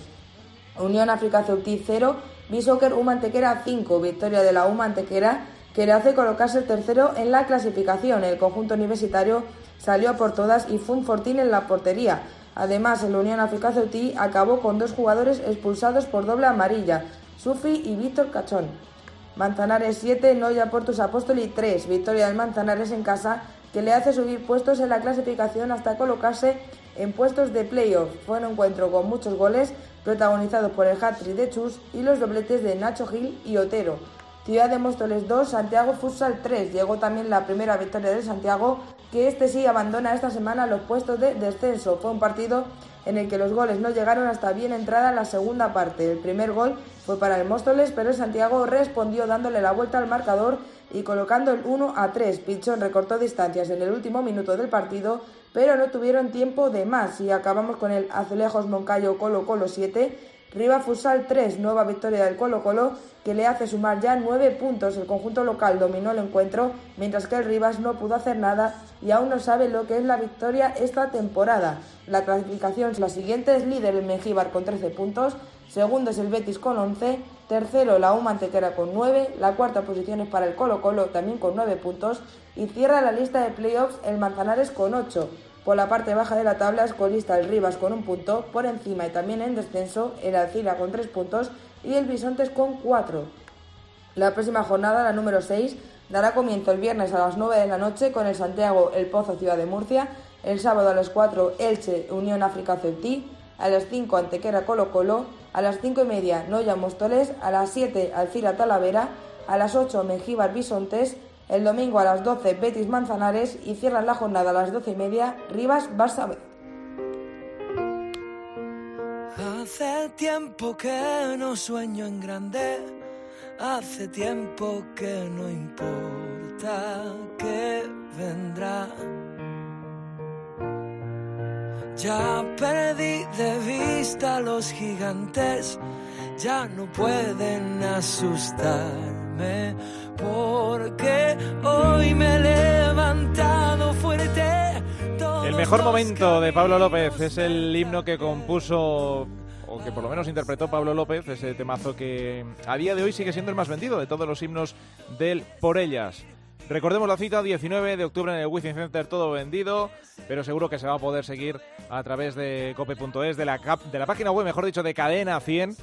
Unión África Ceutí 0, Bishoker U Mantequera 5, victoria de la U Mantequera que le hace colocarse tercero en la clasificación. El conjunto universitario salió por todas y fue un fortín en la portería. Además, el Unión África Ceutí acabó con dos jugadores expulsados por doble amarilla, Sufi y Víctor Cachón. Manzanares 7, Noya Portus Apóstoli 3, victoria del Manzanares en casa que le hace subir puestos en la clasificación hasta colocarse en puestos de playoff. Fue un encuentro con muchos goles, protagonizados por el hat-trick de Chus y los dobletes de Nacho Gil y Otero. Ciudad de Móstoles 2, Santiago Futsal 3. Llegó también la primera victoria de Santiago, que este sí abandona esta semana los puestos de descenso. Fue un partido en el que los goles no llegaron hasta bien entrada la segunda parte. El primer gol fue para el Móstoles, pero el Santiago respondió dándole la vuelta al marcador y colocando el 1 a 3. Pichón recortó distancias en el último minuto del partido, pero no tuvieron tiempo de más y acabamos con el Azulejos Moncayo Colo Colo 7. Riva Futsal 3, nueva victoria del Colo Colo que le hace sumar ya 9 puntos. El conjunto local dominó el encuentro, mientras que el Rivas no pudo hacer nada y aún no sabe lo que es la victoria esta temporada. La clasificación es la siguiente, es líder el Mengíbar con 13 puntos, segundo es el Betis con 11, tercero la U Mantequera con 9, la cuarta posición es para el Colo Colo también con 9 puntos y cierra la lista de playoffs el Manzanares con 8. Por la parte baja de la tabla es colista el Rivas con un punto, por encima y también en descenso el Alcira con 3 puntos y el Bisontes con 4. La próxima jornada, la número 6, dará comienzo el viernes a las 9 de la noche con el Santiago El Pozo Ciudad de Murcia, el sábado a las 4 Elche Unión África Ceutí, a las 5 Antequera Colo Colo, a las 5 y media Noya Móstoles, a las 7 Alcira Talavera, a las 8 Mengíbar Bisontes, el domingo a las 12 Betis Manzanares y cierran la jornada a las 12 y media Rivas Barça B. Hace tiempo que no sueño en grande, hace tiempo que no importa qué vendrá. Ya perdí de vista a los gigantes, ya no pueden porque hoy me he levantado fuerte. El mejor momento de Pablo López es el himno que compuso o que por lo menos interpretó Pablo López, ese temazo que a día de hoy sigue siendo el más vendido de todos los himnos del Por Ellas. Recordemos la cita, 19 de octubre en el Wizzing Center, todo vendido, pero seguro que se va a poder seguir a través de cope.es, de la, de la página web, mejor dicho, de Cadena 100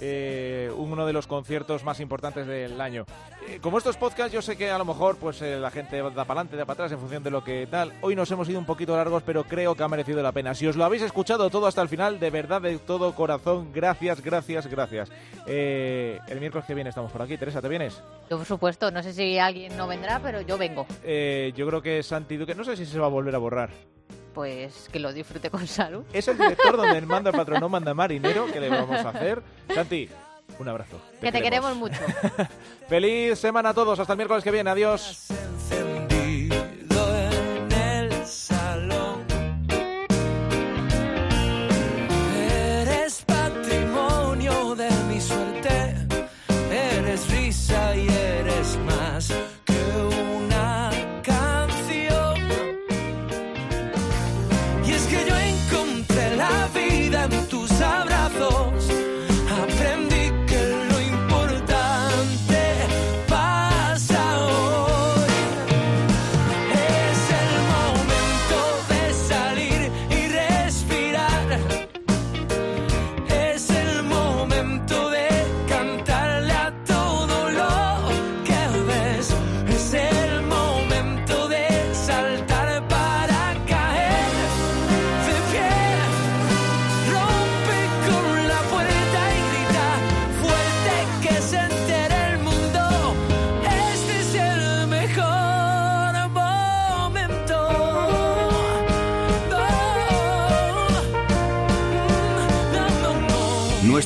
eh, uno de los conciertos más importantes del año. Eh, como estos podcasts, yo sé que a lo mejor pues eh, la gente da para adelante, da para atrás en función de lo que tal. Hoy nos hemos ido un poquito largos, pero creo que ha merecido la pena. Si os lo habéis escuchado todo hasta el final, de verdad, de todo corazón, gracias, gracias, gracias. el miércoles que viene estamos por aquí. Teresa, ¿te vienes? Yo, por supuesto. No sé si alguien no vendrá, pero yo vengo. yo creo que Santi Duque, no sé si se va a volver a borrar pues que lo disfrute con salud. Es el director donde el manda patrón no manda marinero, que le vamos a hacer. Santi, un abrazo. que te queremos mucho. Feliz semana a todos. Hasta el miércoles que viene. Adiós.